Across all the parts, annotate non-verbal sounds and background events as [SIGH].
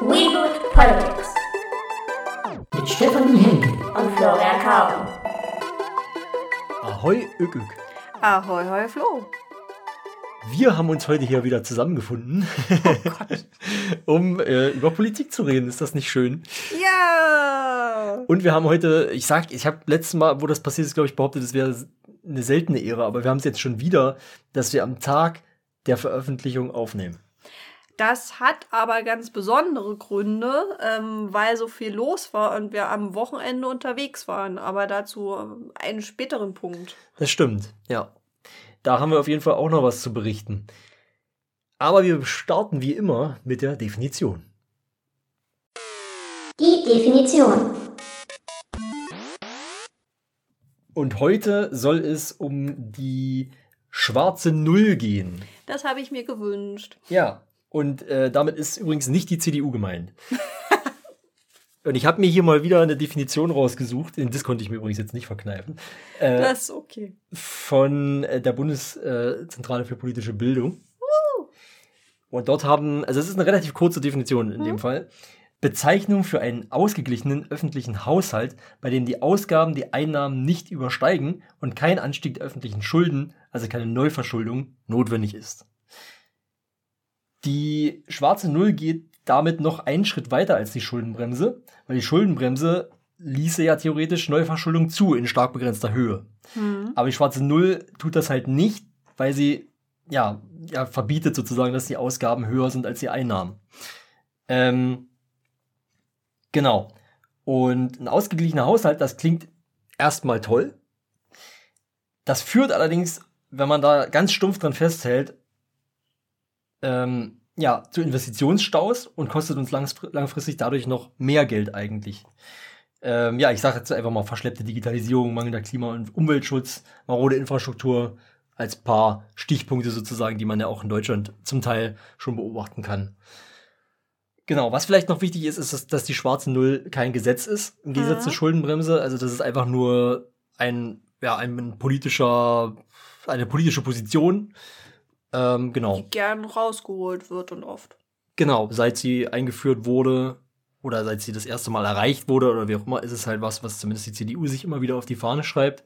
Reboot Politics Mit Stefanie Henke. und Florian Kauen. Ahoi, Ük. Ahoi, hoi, Flo. Wir haben uns heute hier wieder zusammengefunden, [LAUGHS] um äh, über Politik zu reden. Ist das nicht schön? Ja! Und wir haben heute, ich sag, ich habe letztes Mal, wo das passiert ist, glaube ich, behauptet, es wäre eine seltene Ehre, aber wir haben es jetzt schon wieder, dass wir am Tag der Veröffentlichung aufnehmen. Das hat aber ganz besondere Gründe, ähm, weil so viel los war und wir am Wochenende unterwegs waren. Aber dazu ähm, einen späteren Punkt. Das stimmt, ja. Da haben wir auf jeden Fall auch noch was zu berichten. Aber wir starten wie immer mit der Definition. Die Definition. Und heute soll es um die schwarze Null gehen. Das habe ich mir gewünscht. Ja, und äh, damit ist übrigens nicht die CDU gemeint. und ich habe mir hier mal wieder eine Definition rausgesucht, das konnte ich mir übrigens jetzt nicht verkneifen, äh, Das ist okay. von äh, der Bundeszentrale für politische Bildung. Und dort haben, also es ist eine relativ kurze Definition in dem Fall, Bezeichnung für einen ausgeglichenen öffentlichen Haushalt, bei dem die Ausgaben die Einnahmen nicht übersteigen und kein Anstieg der öffentlichen Schulden, also keine Neuverschuldung, notwendig ist. Die schwarze Null geht damit noch einen Schritt weiter als die Schuldenbremse, weil die Schuldenbremse ließe ja theoretisch Neuverschuldung zu in stark begrenzter Höhe. Hm. Aber die schwarze Null tut das halt nicht, weil sie ja, ja verbietet sozusagen, dass die Ausgaben höher sind als die Einnahmen. Ähm, genau. Und ein ausgeglichener Haushalt, das klingt erstmal toll. Das führt allerdings, wenn man da ganz stumpf dran festhält, ähm, ja, zu Investitionsstaus und kostet uns langfristig dadurch noch mehr Geld eigentlich. Ähm, ja, ich sage jetzt einfach mal verschleppte Digitalisierung, mangelnder Klima- und Umweltschutz, marode Infrastruktur als paar Stichpunkte sozusagen, die man ja auch in Deutschland zum Teil schon beobachten kann. Genau, was vielleicht noch wichtig ist, ist, dass, dass die schwarze Null kein Gesetz ist, im Gegensatz Mhm. zur Schuldenbremse. Also das ist einfach nur ein, ja, ein politischer, eine politische Position. Ähm, genau. Die gern rausgeholt wird und oft. Genau, seit sie eingeführt wurde oder seit sie das erste Mal erreicht wurde oder wie auch immer, ist es halt was, was zumindest die CDU sich immer wieder auf die Fahne schreibt.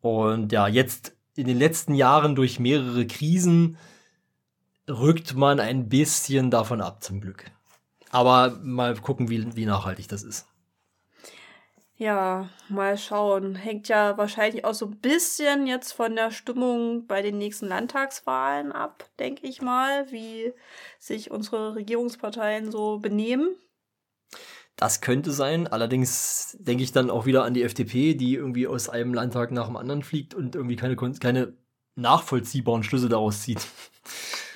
Und ja, jetzt in den letzten Jahren durch mehrere Krisen rückt man ein bisschen davon ab, zum Glück. Aber mal gucken, wie, wie nachhaltig das ist. Ja, mal schauen. Hängt ja wahrscheinlich auch so ein bisschen jetzt von der Stimmung bei den nächsten Landtagswahlen ab, denke ich mal, wie sich unsere Regierungsparteien so benehmen. Das könnte sein. Allerdings denke ich dann auch wieder an die FDP, die irgendwie aus einem Landtag nach dem anderen fliegt und irgendwie keine, keine nachvollziehbaren Schlüsse daraus zieht. [LAUGHS]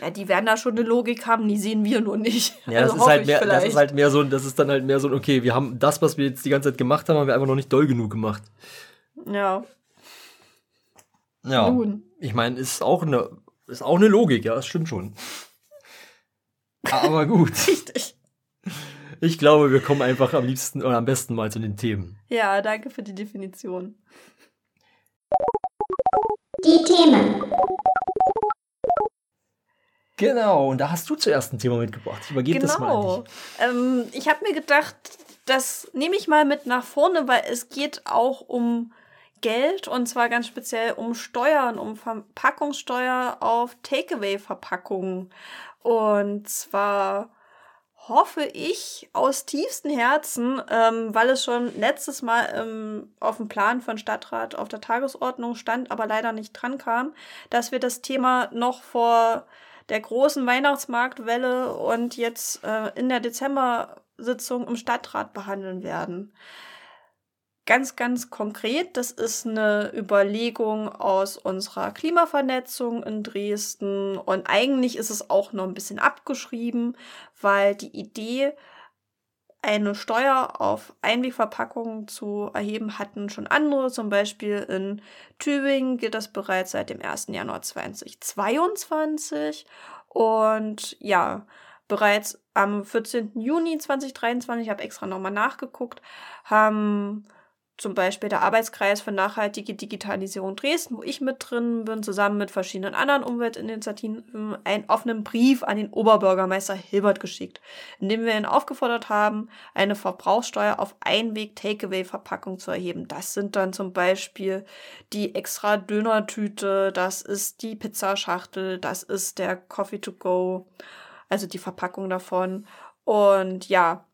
Ja, die werden da schon eine Logik haben, die sehen wir nur nicht. Ja, das, Also ist hoffe halt ich mehr, das ist halt mehr so, ein- das ist dann halt mehr so, ein, okay, wir haben das, was wir jetzt die ganze Zeit gemacht haben, haben wir einfach noch nicht doll genug gemacht. Ja, Ja. nun. Ich meine, ist auch eine, ist auch eine Logik, ja, das stimmt schon. Aber gut. [LAUGHS] Richtig. Ich glaube, wir kommen einfach am liebsten oder am besten mal zu den Themen. Ja, danke für die Definition. Die Themen. Genau, und da hast du zuerst ein Thema mitgebracht. Ich übergebe das mal an Genau. dich. Ähm, ich habe mir gedacht, das nehme ich mal mit nach vorne, weil es geht auch um Geld und zwar ganz speziell um Steuern, um Verpackungssteuer auf Takeaway-Verpackungen. Und zwar hoffe ich aus tiefstem Herzen, ähm, weil es schon letztes Mal ähm, auf dem Plan von Stadtrat auf der Tagesordnung stand, aber leider nicht dran kam, dass wir das Thema noch vor der großen Weihnachtsmarktwelle und jetzt äh, in der Dezember-Sitzung im Stadtrat behandeln werden. Ganz, ganz konkret, das ist eine Überlegung aus unserer Klimavernetzung in Dresden und eigentlich ist es auch noch ein bisschen abgeschrieben, weil die Idee, eine Steuer auf Einwegverpackungen zu erheben, hatten schon andere. Zum Beispiel in Tübingen gilt das bereits seit dem 1. Januar 2022. Und ja, bereits am 14. Juni 2023, ich habe extra nochmal nachgeguckt, haben zum Beispiel der Arbeitskreis für nachhaltige Digitalisierung Dresden, wo ich mit drin bin, zusammen mit verschiedenen anderen Umweltinitiativen, einen offenen Brief an den Oberbürgermeister Hilbert geschickt, in dem wir ihn aufgefordert haben, eine Verbrauchssteuer auf Einweg-Takeaway-Verpackung zu erheben. Das sind dann zum Beispiel die extra Dönertüte, das ist die Pizzaschachtel, das ist der Coffee to go, also die Verpackung davon. Und ja,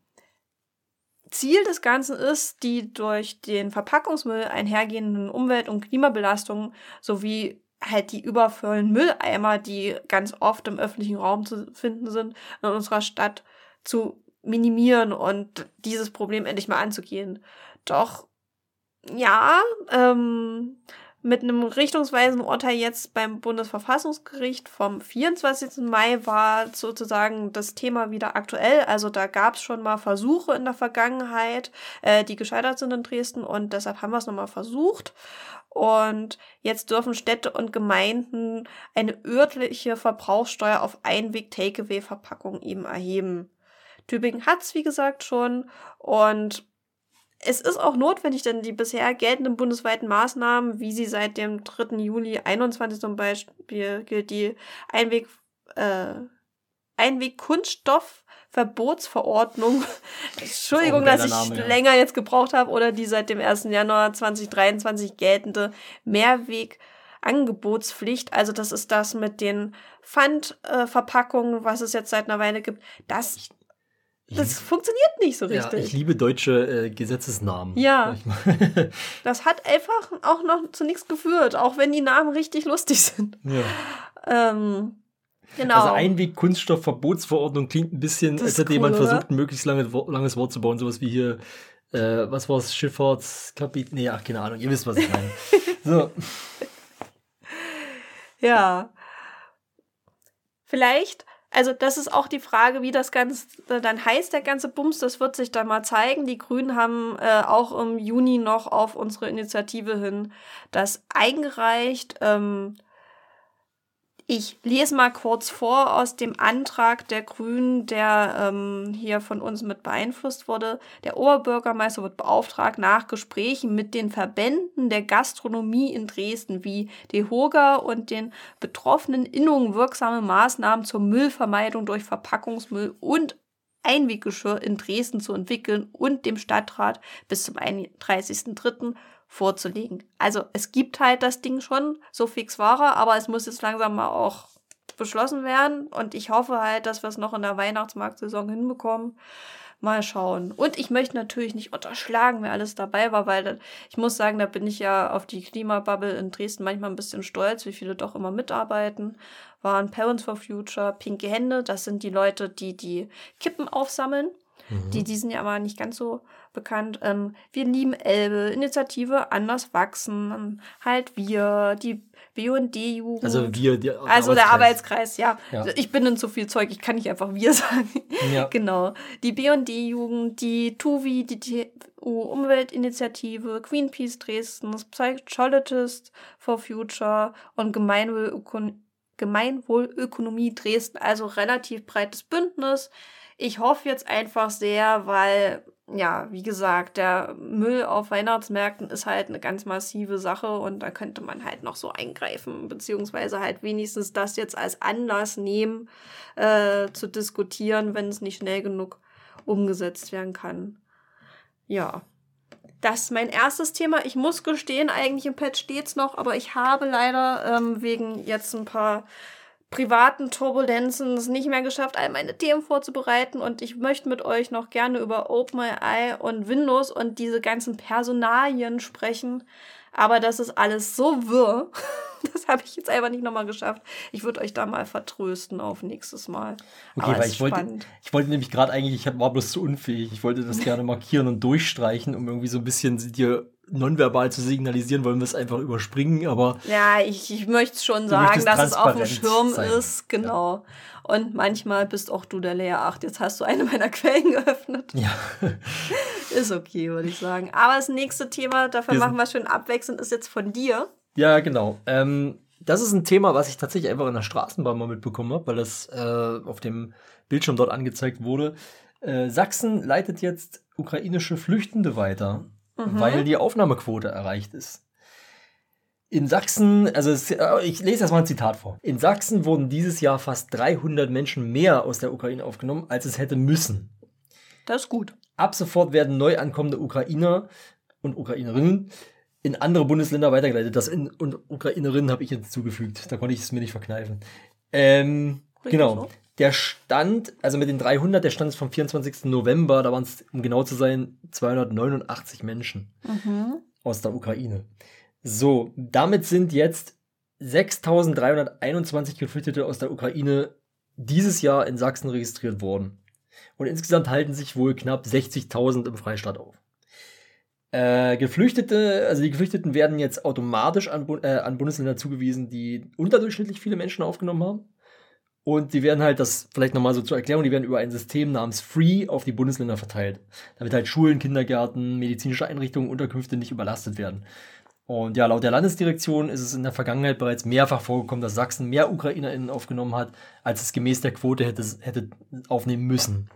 Ziel des Ganzen ist, die durch den Verpackungsmüll einhergehenden Umwelt- und Klimabelastungen sowie halt die übervollen Mülleimer, die ganz oft im öffentlichen Raum zu finden sind, in unserer Stadt zu minimieren und dieses Problem endlich mal anzugehen. Doch ja, ähm, mit einem richtungsweisenden Urteil jetzt beim Bundesverfassungsgericht vom 24. Mai war sozusagen das Thema wieder aktuell. Also da gab es schon mal Versuche in der Vergangenheit, äh, die gescheitert sind in Dresden und deshalb haben wir es nochmal versucht. Und jetzt dürfen Städte und Gemeinden eine örtliche Verbrauchssteuer auf Einweg-Takeaway-Verpackung eben erheben. Tübingen hat es, wie gesagt, schon. Und es ist auch notwendig, denn die bisher geltenden bundesweiten Maßnahmen, wie sie seit dem 3. Juli 21 zum Beispiel gilt, die Einweg, äh, Einweg-Kunststoffverbotsverordnung, [LAUGHS] Entschuldigung, dass ich Name, ja. länger jetzt gebraucht habe, oder die seit dem 1. Januar 2023 geltende Mehrweg-Angebotspflicht, also das ist das mit den Pfandverpackungen, äh, was es jetzt seit einer Weile gibt, das das funktioniert nicht so Ja, richtig. ich liebe deutsche äh, Gesetzesnamen. Ja. [LAUGHS] Das hat einfach auch noch zu nichts geführt, auch wenn die Namen richtig lustig sind. ja. Ähm, genau. Also Einweg-Kunststoffverbotsverordnung klingt ein bisschen, Das als hätte cool, jemand versucht, ein möglichst lange, Wo- langes Wort zu bauen. Sowas wie hier, äh, was war es, Schifffahrtskapit... Nee, ach, keine Ahnung, ihr wisst, was ich meine. [LAUGHS] so, ja. Vielleicht, also das ist auch die Frage, wie das Ganze dann heißt, der ganze Bums, das wird sich dann mal zeigen. Die Grünen haben äh, auch im Juni noch auf unsere Initiative hin das eingereicht. Ähm, ich lese mal kurz vor aus dem Antrag der Grünen, der ähm, hier von uns mit beeinflusst wurde. Der Oberbürgermeister wird beauftragt, nach Gesprächen mit den Verbänden der Gastronomie in Dresden wie DEHOGA und den betroffenen Innungen wirksame Maßnahmen zur Müllvermeidung durch Verpackungsmüll und Einweggeschirr in Dresden zu entwickeln und dem Stadtrat bis zum 31.03. vorzulegen. Also es gibt halt das Ding schon, so fix war er, aber es muss jetzt langsam mal auch beschlossen werden und ich hoffe halt, dass wir es noch in der Weihnachtsmarktsaison hinbekommen. Mal schauen. Und ich möchte natürlich nicht unterschlagen, wer alles dabei war, weil das, ich muss sagen, da bin ich ja auf die Klimabubble in Dresden manchmal ein bisschen stolz, wie viele doch immer mitarbeiten. Waren Parents for Future, Pinke Hände, das sind die Leute, die die Kippen aufsammeln. Die, die sind ja aber nicht ganz so bekannt. Ähm, wir lieben Elbe, Initiative Anders Wachsen, halt wir, die BD-Jugend. also wir, die Also der Arbeitskreis, ja. Ja. Ich bin in zu viel Zeug, ich kann nicht einfach wir [LAUGHS] sagen. Ja. Genau. Die B&D-Jugend, die TUVI, die TU-Umweltinitiative, Greenpeace Dresden, Psychologist for Future und Gemeinwohlökon Gemeinwohlökonomie Dresden. Also relativ breites Bündnis. Ich hoffe jetzt einfach sehr, weil, ja, wie gesagt, der Müll auf Weihnachtsmärkten ist halt eine ganz massive Sache und da könnte man halt noch so eingreifen, beziehungsweise halt wenigstens das jetzt als Anlass nehmen, äh, zu diskutieren, wenn es nicht schnell genug umgesetzt werden kann. Ja. Das ist mein erstes Thema. Ich muss gestehen, eigentlich im Pad steht's noch, aber ich habe leider ähm, wegen jetzt ein paar privaten Turbulenzen es nicht mehr geschafft, all meine Themen vorzubereiten und ich möchte mit euch noch gerne über OpenAI und Windows und diese ganzen Personalien sprechen. Aber das ist alles so wirr. [LAUGHS] Das habe ich jetzt einfach nicht nochmal geschafft. Ich würde euch da mal vertrösten auf nächstes Mal. Okay, Aber weil ich wollte, spannend. ich wollte nämlich gerade eigentlich, ich war bloß zu unfähig. Ich wollte das gerne markieren und durchstreichen, um irgendwie so ein bisschen dir nonverbal zu signalisieren, wollen wir es einfach überspringen, aber Ja, ich, ich möchte schon sagen, dass es auf dem Schirm sein. ist. Genau. Und manchmal bist auch du der Leer. Ach, jetzt hast du eine meiner [LAUGHS] Quellen geöffnet. ja. [LAUGHS] Ist okay, würde ich sagen. Aber das nächste Thema, dafür Wir machen wir schön abwechselnd, ist jetzt von dir. Ja, genau. Ähm, das ist ein Thema, was ich tatsächlich einfach in der Straßenbahn mal mitbekommen habe, weil das äh, auf dem Bildschirm dort angezeigt wurde. Äh, Sachsen leitet jetzt ukrainische Flüchtende weiter. Weil die Aufnahmequote erreicht ist. In Sachsen, also es, äh, ich lese das mal ein Zitat vor. In Sachsen wurden dieses Jahr fast 300 Menschen mehr aus der Ukraine aufgenommen, als es hätte müssen. Das ist gut. Ab sofort werden neu ankommende Ukrainer und Ukrainerinnen in andere Bundesländer weitergeleitet. Das in und Ukrainerinnen habe ich jetzt zugefügt. Da konnte ich es mir nicht verkneifen. Ähm, Richtig genau. so. Der Stand, also mit den 300, der Stand ist vom 24. November, da waren es, um genau zu sein, 289 Menschen aus der Ukraine. So, damit sind jetzt 6.321 Geflüchtete aus der Ukraine dieses Jahr in Sachsen registriert worden. Und insgesamt halten sich wohl knapp 60.000 im Freistaat auf. Äh, Geflüchtete, also die Geflüchteten werden jetzt automatisch an, Bu- äh, an Bundesländer zugewiesen, die unterdurchschnittlich viele Menschen aufgenommen haben. Und die werden halt, das vielleicht nochmal so zur Erklärung, die werden über ein System namens Free auf die Bundesländer verteilt. Damit halt Schulen, Kindergärten, medizinische Einrichtungen, Unterkünfte nicht überlastet werden. Und ja, laut der Landesdirektion ist es in der Vergangenheit bereits mehrfach vorgekommen, dass Sachsen mehr UkrainerInnen aufgenommen hat, als es gemäß der Quote hätte, hätte aufnehmen müssen.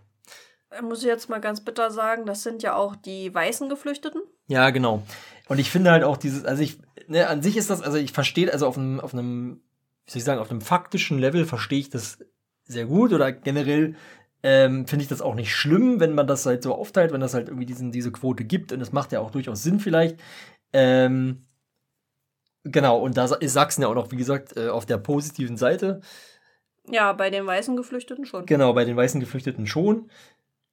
Da muss ich jetzt mal ganz bitter sagen, das sind ja auch die weißen Geflüchteten. Ja, genau. Und ich finde halt auch dieses, also ich, ne, an sich ist das, also ich verstehe, also auf einem, auf einem, wie soll ich sagen, auf einem faktischen Level verstehe ich das sehr gut oder generell ähm, finde ich das auch nicht schlimm, wenn man das halt so aufteilt, wenn das halt irgendwie diesen, diese Quote gibt und das macht ja auch durchaus Sinn vielleicht. Ähm, genau, und da ist Sachsen ja auch noch, wie gesagt, äh, auf der positiven Seite. Ja, bei den weißen Geflüchteten schon. Genau, bei den weißen Geflüchteten schon.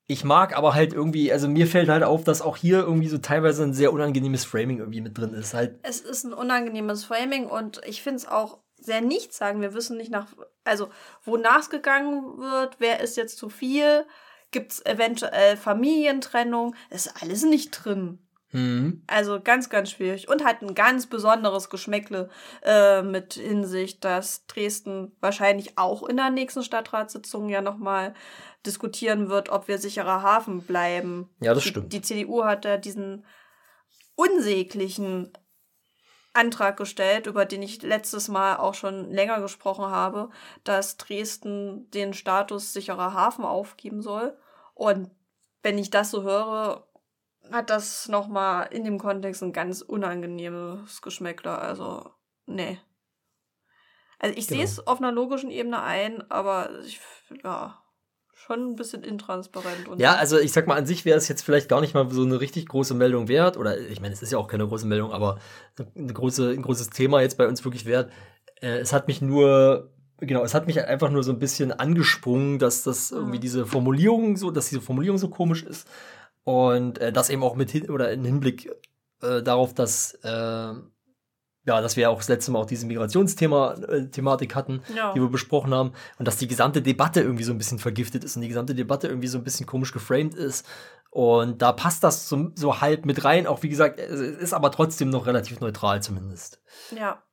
Ich mag aber halt irgendwie, also mir fällt halt auf, dass auch hier irgendwie so teilweise ein sehr unangenehmes Framing irgendwie mit drin ist. Halt, Es ist ein unangenehmes Framing und ich finde es auch sehr nichts sagen. Wir wissen nicht nach, also wonach es gegangen wird, wer ist jetzt zu viel, gibt es eventuell Familientrennung, ist alles nicht drin. hm. Also ganz, ganz schwierig. Und hat ein ganz besonderes Geschmäckle äh, mit Hinsicht, dass Dresden wahrscheinlich auch in der nächsten Stadtratssitzung ja nochmal diskutieren wird, ob wir sicherer Hafen bleiben. Ja, das Die- stimmt. Die CDU hat da diesen unsäglichen Antrag gestellt, über den ich letztes Mal auch schon länger gesprochen habe, dass Dresden den Status sicherer Hafen aufgeben soll. Und wenn ich das so höre, hat das nochmal in dem Kontext ein ganz unangenehmes Geschmäckler. Also, nee. Also ich Genau. sehe es auf einer logischen Ebene ein, aber ich, ja, schon ein bisschen intransparent. Und Ja, also ich sag mal, an sich wäre es jetzt vielleicht gar nicht mal so eine richtig große Meldung wert. Oder ich meine, es ist ja auch keine große Meldung, aber eine große, ein großes Thema jetzt bei uns wirklich wert. Äh, es hat mich nur, genau, es hat mich einfach nur so ein bisschen angesprungen, dass das irgendwie Mhm. diese Formulierung so, dass diese Formulierung so komisch ist. Und äh, das eben auch mit hin oder in Hinblick äh, darauf, dass äh, ja, dass wir auch das letzte Mal auch diese Migrationsthema äh, Thematik hatten, Ja. die wir besprochen haben und dass die gesamte Debatte irgendwie so ein bisschen vergiftet ist und die gesamte Debatte irgendwie so ein bisschen komisch geframed ist und da passt das so, so halb mit rein, auch wie gesagt, es ist aber trotzdem noch relativ neutral zumindest. Ja.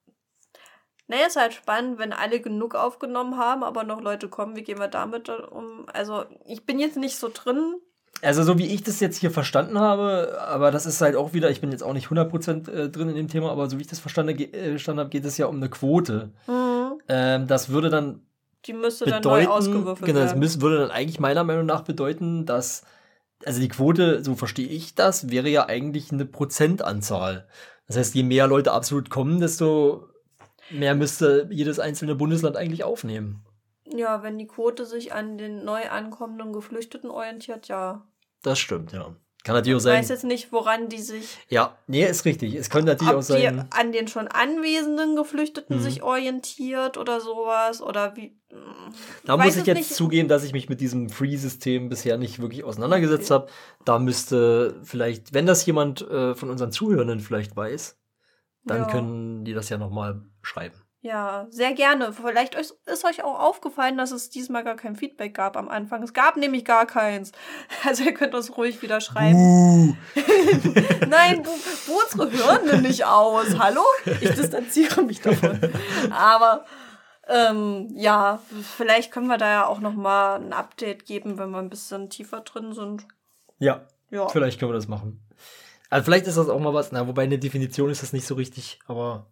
Naja, ist halt spannend, wenn alle genug aufgenommen haben, aber noch Leute kommen, wie gehen wir damit um? Also, ich bin jetzt nicht so drin. Also so wie ich das jetzt hier verstanden habe, aber das ist halt auch wieder, ich bin jetzt auch nicht 100% äh, drin in dem Thema, aber so wie ich das verstanden, äh, verstanden habe, geht es ja um eine Quote. Ähm, das würde dann Die müsste dann neu bedeuten, ausgewürfelt genau, das werden. müß, würde dann eigentlich meiner Meinung nach bedeuten, dass, also die Quote, so verstehe ich das, wäre ja eigentlich eine Prozentanzahl. Das heißt, je mehr Leute absolut kommen, desto mehr müsste jedes einzelne Bundesland eigentlich aufnehmen. Ja, wenn die Quote sich an den neu ankommenden Geflüchteten orientiert, ja. Das stimmt, ja. Kann natürlich auch Ich sein. weiß jetzt nicht, woran die sich, Ja, nee, ist richtig. Es könnte natürlich auch ob die sein. an den schon anwesenden Geflüchteten Mhm. sich orientiert oder sowas oder wie. Da weiß muss ich jetzt nicht. zugeben, dass ich mich mit diesem Free-System bisher nicht wirklich auseinandergesetzt habe. Da müsste vielleicht, wenn das jemand äh, von unseren Zuhörenden vielleicht weiß, dann Ja. können die das ja nochmal schreiben. Ja, sehr gerne. Vielleicht ist euch auch aufgefallen, dass es diesmal gar kein Feedback gab am Anfang. Es gab nämlich gar keins. [LAUGHS] Also ihr könnt uns ruhig wieder schreiben. [LAUGHS] Nein, bu bu unsere Hörende nicht aus. Hallo? Ich distanziere mich davon. Aber ähm, ja, vielleicht können wir da ja auch noch mal ein Update geben, wenn wir ein bisschen tiefer drin sind. Ja, Ja. vielleicht können wir das machen. Also vielleicht ist das auch mal was, na, wobei eine Definition ist das nicht so richtig, aber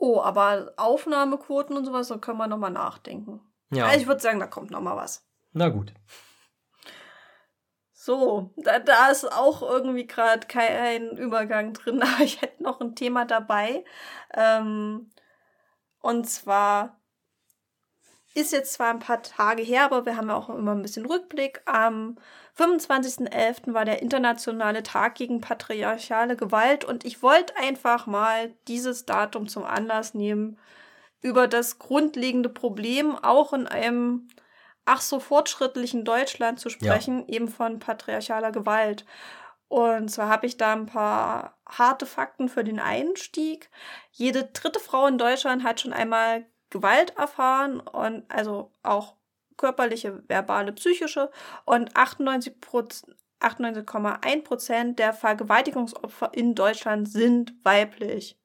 Oh, aber Aufnahmequoten und sowas, da können wir noch mal nachdenken. ja. Also ich würde sagen, da kommt noch mal was. na gut. So, da, da ist auch irgendwie gerade kein Übergang drin, [LAUGHS] aber ich hätte noch ein Thema dabei. Ähm, und zwar ist jetzt zwar ein paar Tage her, aber wir haben ja auch immer ein bisschen Rückblick. Am 25.11. war der internationale Tag gegen patriarchale Gewalt und ich wollte einfach mal dieses Datum zum Anlass nehmen, über das grundlegende Problem auch in einem ach so fortschrittlichen Deutschland zu sprechen, ja. eben von patriarchaler Gewalt. Und zwar habe ich da ein paar harte Fakten für den Einstieg. Jede dritte Frau in Deutschland hat schon einmal Gewalt erfahren und also auch körperliche, verbale, psychische und 98 98,1 Prozent der Vergewaltigungsopfer in Deutschland sind weiblich.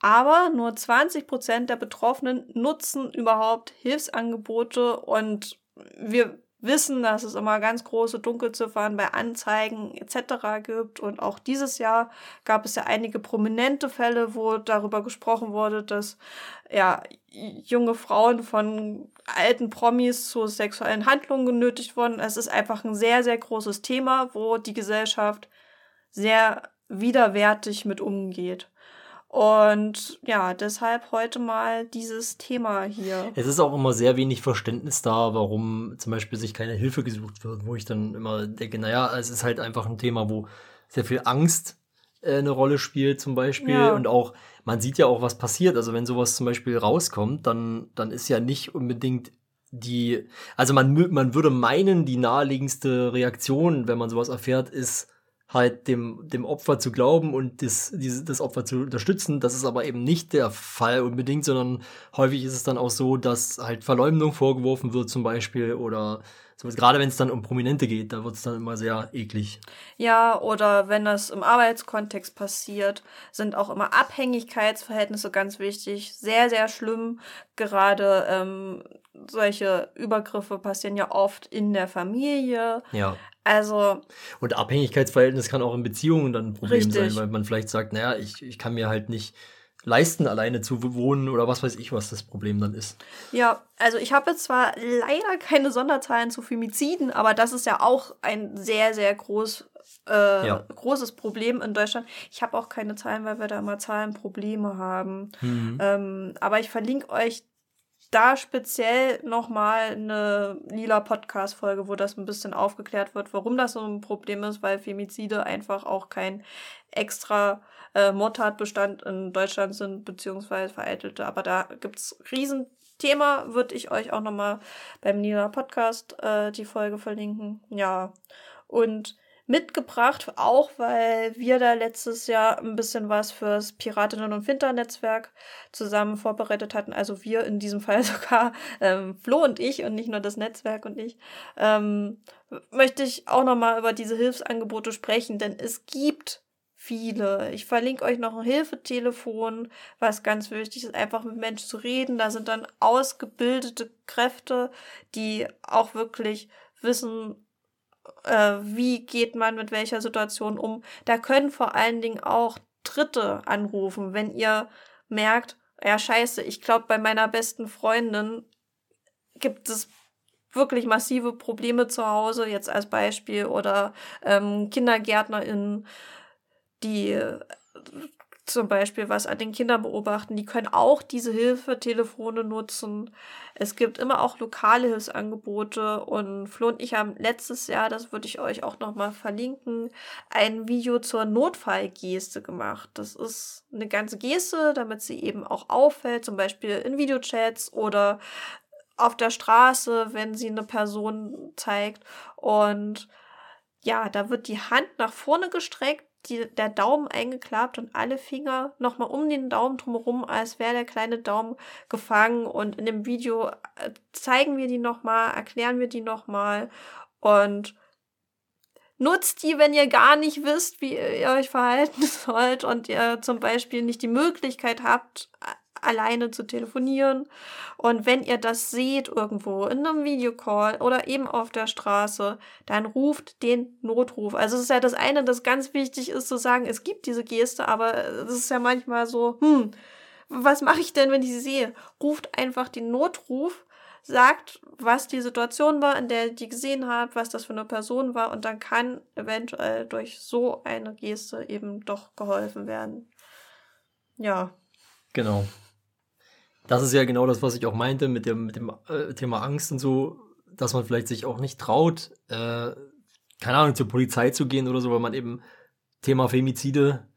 Aber nur 20 Prozent der Betroffenen nutzen überhaupt Hilfsangebote und wir wissen, dass es immer ganz große Dunkelziffern bei Anzeigen etc. gibt. Und auch dieses Jahr gab es ja einige prominente Fälle, wo darüber gesprochen wurde, dass ja junge Frauen von alten Promis zu sexuellen Handlungen genötigt wurden. Es ist einfach ein sehr, sehr großes Thema, wo die Gesellschaft sehr widerwärtig mit umgeht. Und ja, deshalb heute mal dieses Thema hier. Es ist auch immer sehr wenig Verständnis da, warum zum Beispiel sich keine Hilfe gesucht wird, wo ich dann immer denke, naja, es ist halt einfach ein Thema, wo sehr viel Angst äh, eine Rolle spielt zum Beispiel ja. und auch, man sieht ja auch, was passiert. Also wenn sowas zum Beispiel rauskommt, dann, dann ist ja nicht unbedingt die, also man, man würde meinen, die naheliegendste Reaktion, wenn man sowas erfährt, ist, halt dem, dem Opfer zu glauben und das, diese, das Opfer zu unterstützen. Das ist aber eben nicht der Fall unbedingt, sondern häufig ist es dann auch so, dass halt Verleumdung vorgeworfen wird zum Beispiel oder sowas. Gerade wenn es dann um Prominente geht, da wird es dann immer sehr eklig. Ja, oder wenn das im Arbeitskontext passiert, sind auch immer Abhängigkeitsverhältnisse ganz wichtig. Sehr, sehr schlimm. Gerade ähm, solche Übergriffe passieren ja oft in der Familie. Ja. Also. Und Abhängigkeitsverhältnis kann auch in Beziehungen dann ein Problem richtig. sein, weil man vielleicht sagt, naja, ich, ich kann mir halt nicht leisten, alleine zu wohnen oder was weiß ich, was das Problem dann ist. Ja, also ich habe zwar leider keine Sonderzahlen zu Femiziden, aber das ist ja auch ein sehr, sehr groß, äh, ja. großes Problem in Deutschland. Ich habe auch keine Zahlen, weil wir da immer Zahlenprobleme haben. Mhm. Ähm, aber ich verlinke euch da speziell nochmal eine lila Podcast-Folge, wo das ein bisschen aufgeklärt wird, warum das so ein Problem ist, weil Femizide einfach auch kein extra äh, Mordtatbestand in Deutschland sind, beziehungsweise vereitelte. Aber da gibt's Riesenthema, würde ich euch auch nochmal beim Lila Podcast äh, die Folge verlinken. Ja. Und mitgebracht, auch weil wir da letztes Jahr ein bisschen was fürs Piratinnen und Winter-Netzwerk zusammen vorbereitet hatten. Also wir in diesem Fall [LAUGHS] sogar ähm, Flo und ich und nicht nur das Netzwerk und ich. Ähm, möchte ich auch nochmal über diese Hilfsangebote sprechen, denn es gibt viele. Ich verlinke euch noch ein Hilfetelefon, was ganz wichtig ist, einfach mit Menschen zu reden. Da sind dann ausgebildete Kräfte, die auch wirklich wissen, äh, wie geht man mit welcher Situation um. Da können vor allen Dingen auch Dritte anrufen, wenn ihr merkt, ja scheiße, ich glaube, bei meiner besten Freundin gibt es wirklich massive Probleme zu Hause, jetzt als Beispiel, oder ähm, KindergärtnerInnen, die zum Beispiel was an den Kindern beobachten, die können auch diese Hilfetelefone nutzen. Es gibt immer auch lokale Hilfsangebote und Flo und ich haben letztes Jahr, das würde ich euch auch nochmal verlinken, ein Video zur Notfallgeste gemacht. Das ist eine ganze Geste, damit sie eben auch auffällt, zum Beispiel in Videochats oder auf der Straße, wenn sie eine Person zeigt und ja, da wird die Hand nach vorne gestreckt die, der Daumen eingeklappt und alle Finger nochmal um den Daumen drumherum, als wäre der kleine Daumen gefangen. Und in dem Video äh, zeigen wir die nochmal, erklären wir die nochmal und nutzt die, wenn ihr gar nicht wisst, wie ihr euch verhalten [LAUGHS] sollt und ihr zum Beispiel nicht die Möglichkeit habt, alleine zu telefonieren. Und wenn ihr das seht irgendwo in einem Videocall oder eben auf der Straße, dann ruft den Notruf. Also es ist ja das eine, das ganz wichtig ist zu sagen, es gibt diese Geste, aber es ist ja manchmal so, hm, was mache ich denn, wenn ich sie sehe? Ruft einfach den Notruf, sagt, was die Situation war, in der die gesehen hat, was das für eine Person war und dann kann eventuell durch so eine Geste eben doch geholfen werden. Ja. Genau. Das ist ja genau das, was ich auch meinte mit dem, mit dem äh, Thema Angst und so, dass man vielleicht sich auch nicht traut, äh, keine Ahnung, zur Polizei zu gehen oder so, weil man eben Thema Femizide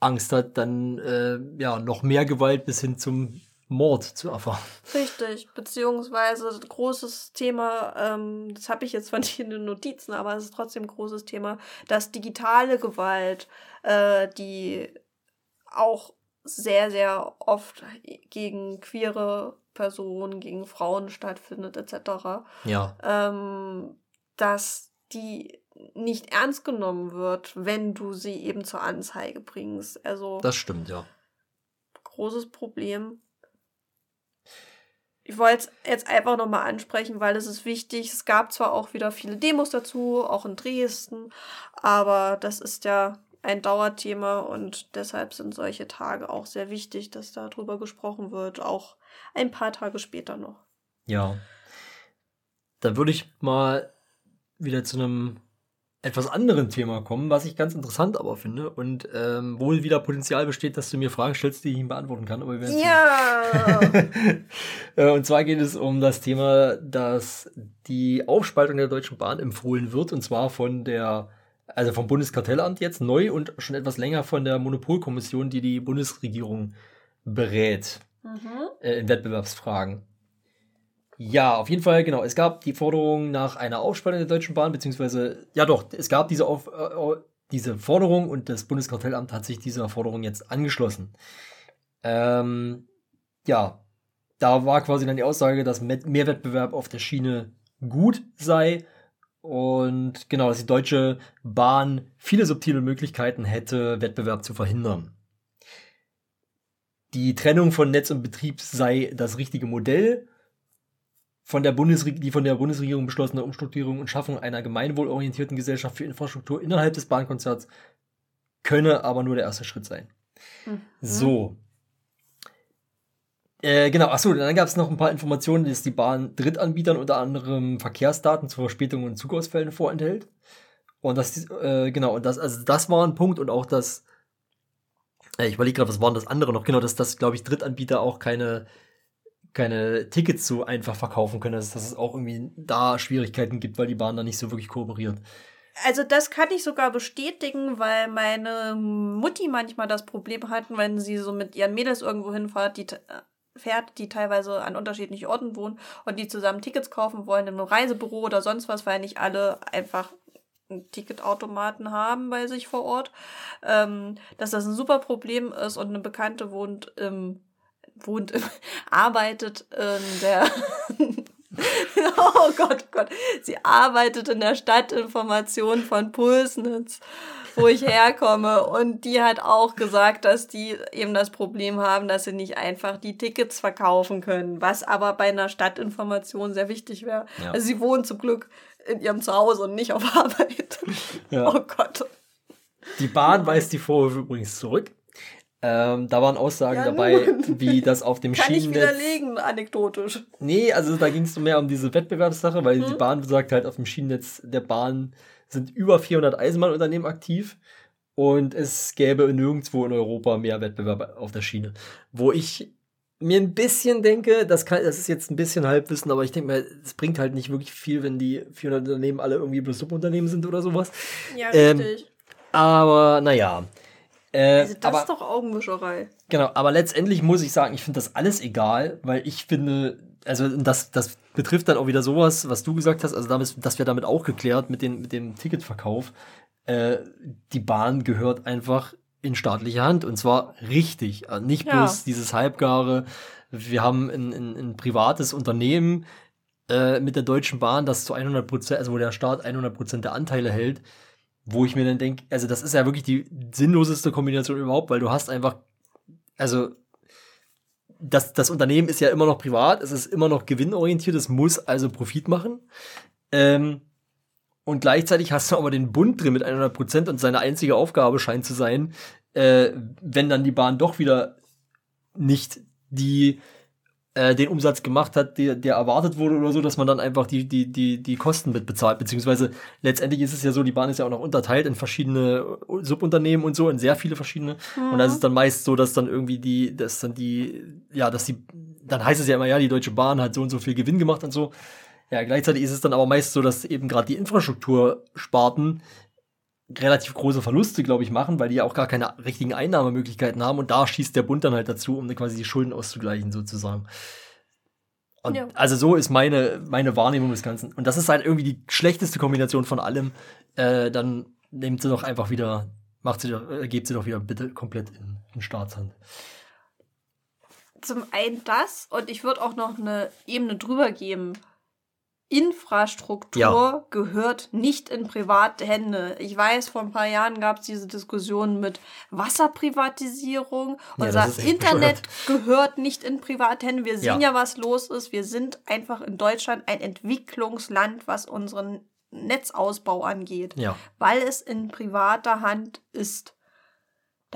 Angst hat, dann äh, ja noch mehr Gewalt bis hin zum Mord zu erfahren. Richtig, beziehungsweise großes Thema, ähm, das habe ich jetzt zwar [LAUGHS] nicht in den Notizen, aber es ist trotzdem ein großes Thema, dass digitale Gewalt, äh, die auch sehr, sehr oft gegen queere Personen, gegen Frauen stattfindet, etc. Ja. Ähm, dass die nicht ernst genommen wird, wenn du sie eben zur Anzeige bringst. Also Das stimmt, ja. großes Problem. Ich wollte es jetzt einfach nochmal ansprechen, weil es ist wichtig. Es gab zwar auch wieder viele Demos dazu, auch in Dresden, aber das ist ja ein Dauerthema und deshalb sind solche Tage auch sehr wichtig, dass darüber gesprochen wird, auch ein paar Tage später noch. Ja. Dann würde ich mal wieder zu einem etwas anderen Thema kommen, was ich ganz interessant aber finde und ähm, wohl wieder Potenzial besteht, dass du mir Fragen stellst, die ich nicht beantworten kann. Aber wir Ja! [LAUGHS] Äh, Und zwar geht es um das Thema, dass die Aufspaltung der Deutschen Bahn empfohlen wird, und zwar von der, also vom Bundeskartellamt jetzt neu und schon etwas länger von der Monopolkommission, die die Bundesregierung berät mhm. äh, in Wettbewerbsfragen. Ja, auf jeden Fall, genau. Es gab die Forderung nach einer Aufspaltung der Deutschen Bahn, beziehungsweise, ja doch, es gab diese, Auf, äh, diese Forderung und das Bundeskartellamt hat sich dieser Forderung jetzt angeschlossen. Ähm, ja, da war quasi dann die Aussage, dass mehr mehr Wettbewerb auf der Schiene gut sei und genau, dass die Deutsche Bahn viele subtile Möglichkeiten hätte, Wettbewerb zu verhindern. Die Trennung von Netz und Betrieb sei das richtige Modell. Von der Bundesre die von der Bundesregierung beschlossene Umstrukturierung und Schaffung einer gemeinwohlorientierten Gesellschaft für Infrastruktur innerhalb des Bahnkonzerns könne aber nur der erste Schritt sein. Mhm. So. Äh, genau, achso, dann gab es noch ein paar Informationen, dass die Bahn Drittanbietern unter anderem Verkehrsdaten zu Verspätungen und Zugausfällen vorenthält. Und das, äh, genau, und das, also das war ein Punkt und auch das, äh, ich überlege gerade, was waren das andere noch? Genau, dass das, glaube ich, Drittanbieter auch keine, keine Tickets so einfach verkaufen können, dass, dass es auch irgendwie da Schwierigkeiten gibt, weil die Bahn da nicht so wirklich kooperiert. Also das kann ich sogar bestätigen, weil meine Mutti manchmal das Problem hat, wenn sie so mit ihren Mädels irgendwo hinfährt, die äh, fährt, die teilweise an unterschiedlichen Orten wohnen und die zusammen Tickets kaufen wollen in einem Reisebüro oder sonst was, weil nicht alle einfach einen Ticketautomaten haben bei sich vor Ort, ähm, dass das ein super Problem ist und eine Bekannte wohnt im wohnt im, [LAUGHS] arbeitet in der [LAUGHS] Oh Gott, Gott. Sie arbeitet in der Stadtinformation von Pulsnitz, wo ich herkomme. Und die hat auch gesagt, dass die eben das Problem haben, dass sie nicht einfach die Tickets verkaufen können, was aber bei einer Stadtinformation sehr wichtig wäre. Ja. Also sie wohnen zum Glück in ihrem Zuhause und nicht auf Arbeit. [LAUGHS] Ja. Oh Gott. Die Bahn weist die Vorwürfe übrigens zurück. Ähm, da waren Aussagen Ja, dabei, wie das auf dem [LAUGHS] Kann ich Schienennetz. widerlegen, anekdotisch. Nee, also da ging es mehr um diese Wettbewerbssache, weil die Mhm. Bahn sagt halt, auf dem Schienennetz der Bahn sind über 400 Eisenbahnunternehmen aktiv und es gäbe nirgendwo in Europa mehr Wettbewerb auf der Schiene. Wo ich mir ein bisschen denke, das, kann, das ist jetzt ein bisschen Halbwissen, aber ich denke mir, es bringt halt nicht wirklich viel, wenn die 400 Unternehmen alle irgendwie bloß Subunternehmen sind oder sowas. Ja, Ähm, richtig. Aber naja. Äh, also das aber, ist doch Augenwischerei. Genau, aber letztendlich muss ich sagen, ich finde das alles egal, weil ich finde, also das, das betrifft dann auch wieder sowas, was du gesagt hast, also damit, das wäre damit auch geklärt mit, den, mit dem Ticketverkauf. Äh, die Bahn gehört einfach in staatliche Hand. Und zwar richtig, also nicht Ja. bloß dieses halbgare, wir haben ein, ein, ein privates Unternehmen äh, mit der Deutschen Bahn, das zu 100 Prozent, also wo der Staat 100 Prozent der Anteile hält, wo ich mir dann denke, also das ist ja wirklich die sinnloseste Kombination überhaupt, weil du hast einfach, also das, das Unternehmen ist ja immer noch privat, es ist immer noch gewinnorientiert, es muss also Profit machen. Ähm, und gleichzeitig hast du aber den Bund drin mit 100 Prozent und seine einzige Aufgabe scheint zu sein, äh, wenn dann die Bahn doch wieder nicht die äh, den Umsatz gemacht hat, der, der erwartet wurde oder so, dass man dann einfach die, die, die, die Kosten mit bezahlt. Beziehungsweise letztendlich ist es ja so, die Bahn ist ja auch noch unterteilt in verschiedene Subunternehmen und so, in sehr viele verschiedene. Mhm. Und da ist es dann meist so, dass dann irgendwie die, dass dann die, ja, dass die, dann heißt es ja immer, ja, die Deutsche Bahn hat so und so viel Gewinn gemacht und so. Ja, gleichzeitig ist es dann aber meist so, dass eben gerade die Infrastruktursparten relativ große Verluste, glaube ich, machen, weil die ja auch gar keine richtigen Einnahmemöglichkeiten haben und da schießt der Bund dann halt dazu, um quasi die Schulden auszugleichen, sozusagen. Und ja. Also so ist meine, meine Wahrnehmung des Ganzen. Und das ist halt irgendwie die schlechteste Kombination von allem. Äh, dann nehmt sie doch einfach wieder, macht sie doch, äh, gebt sie doch wieder bitte komplett in, in Staatshand. Zum einen das und ich würde auch noch eine Ebene drüber geben. Infrastruktur ja. gehört nicht in private Hände. Ich weiß, vor ein paar Jahren gab es diese Diskussion mit Wasserprivatisierung. Ja, Unser Internet bescheuert. gehört nicht in private Hände. Wir sehen ja. ja, was los ist. Wir sind einfach in Deutschland ein Entwicklungsland, was unseren Netzausbau angeht, ja. weil es in privater Hand ist.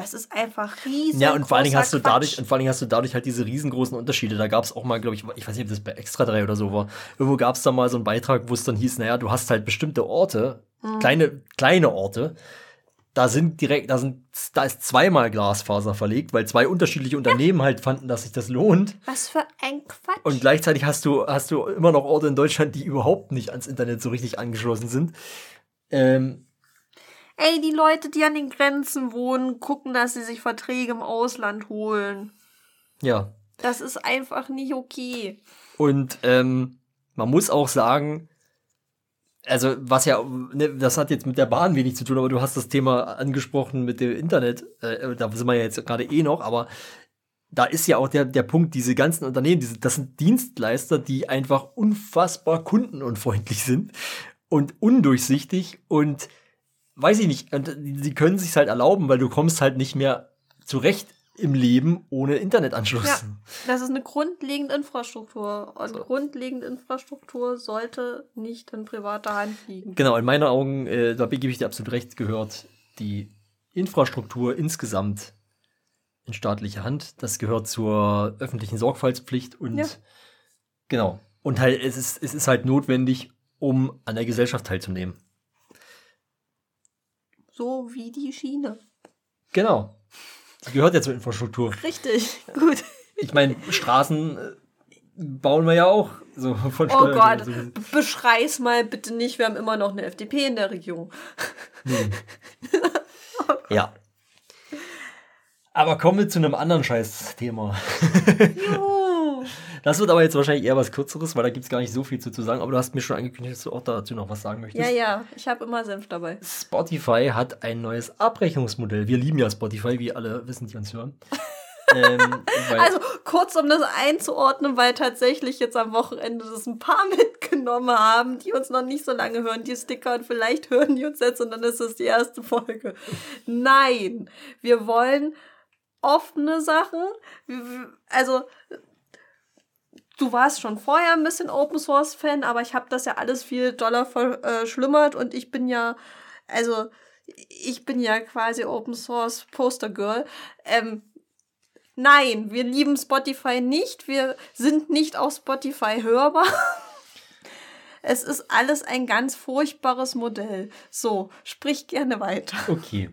Das ist einfach riesig. Ja, und vor allen Dingen hast du dadurch, und vor allen Dingen hast du dadurch halt diese riesengroßen Unterschiede. Da gab es auch mal, glaube ich, ich weiß nicht, ob das bei Extra 3 oder so war. Irgendwo gab es da mal so einen Beitrag, wo es dann hieß, naja, du hast halt bestimmte Orte, mhm. kleine, kleine Orte, da sind direkt, da sind, da ist zweimal Glasfaser verlegt, weil zwei unterschiedliche Unternehmen ja. halt fanden, dass sich das lohnt. Was für ein Quatsch. Und gleichzeitig hast du, hast du immer noch Orte in Deutschland, die überhaupt nicht ans Internet so richtig angeschlossen sind. Ähm, ey, die Leute, die an den Grenzen wohnen, gucken, dass sie sich Verträge im Ausland holen. Ja. Das ist einfach nicht okay. Und ähm, man muss auch sagen, also was ja, ne, das hat jetzt mit der Bahn wenig zu tun, aber du hast das Thema angesprochen mit dem Internet. Äh, da sind wir ja jetzt gerade eh noch, aber da ist ja auch der, der Punkt, diese ganzen Unternehmen, diese, das sind Dienstleister, die einfach unfassbar kundenunfreundlich sind und undurchsichtig und weiß ich nicht, und sie können sich halt erlauben, weil du kommst halt nicht mehr zurecht im Leben ohne Internetanschluss. Ja, das ist eine grundlegende Infrastruktur. Und so. grundlegende Infrastruktur sollte nicht in privater Hand liegen. Genau, in meinen Augen, äh, da gebe ich dir absolut recht, gehört die Infrastruktur insgesamt in staatliche Hand. Das gehört zur öffentlichen Sorgfaltspflicht und ja. genau. Und halt, es ist, es ist halt notwendig, um an der Gesellschaft teilzunehmen so wie die Schiene. Genau. Die gehört ja zur Infrastruktur. Richtig, gut. Ich meine, Straßen äh, bauen wir ja auch so von Oh Gott, so. beschrei's mal bitte nicht, wir haben immer noch eine FDP in der Regierung. Hm. oh ja. Aber kommen wir zu einem anderen Scheiß-Thema. Juhu. Das wird aber jetzt wahrscheinlich eher was Kürzeres, weil da gibt es gar nicht so viel zu, zu sagen. Aber du hast mir schon angekündigt, dass du auch dazu noch was sagen möchtest. Ja, ja, ich habe immer Senf dabei. Spotify hat ein neues Abrechnungsmodell. Wir lieben ja Spotify, wie alle wissen, die uns hören. [LAUGHS] ähm, also kurz, um das einzuordnen, weil tatsächlich jetzt am Wochenende das ein paar [LAUGHS] mitgenommen haben, die uns noch nicht so lange hören, die Sticker und vielleicht hören die uns jetzt und dann ist das die erste Folge. Nein, wir wollen offene Sachen. Also du warst schon vorher ein bisschen Open Source Fan, aber ich habe das ja alles viel doller verschlimmert und ich bin ja, also ich bin ja quasi Open Source Poster Girl. Ähm, nein, wir lieben Spotify nicht. Wir sind nicht auf Spotify hörbar. [LAUGHS] Es ist alles ein ganz furchtbares Modell. So, sprich gerne weiter. Okay.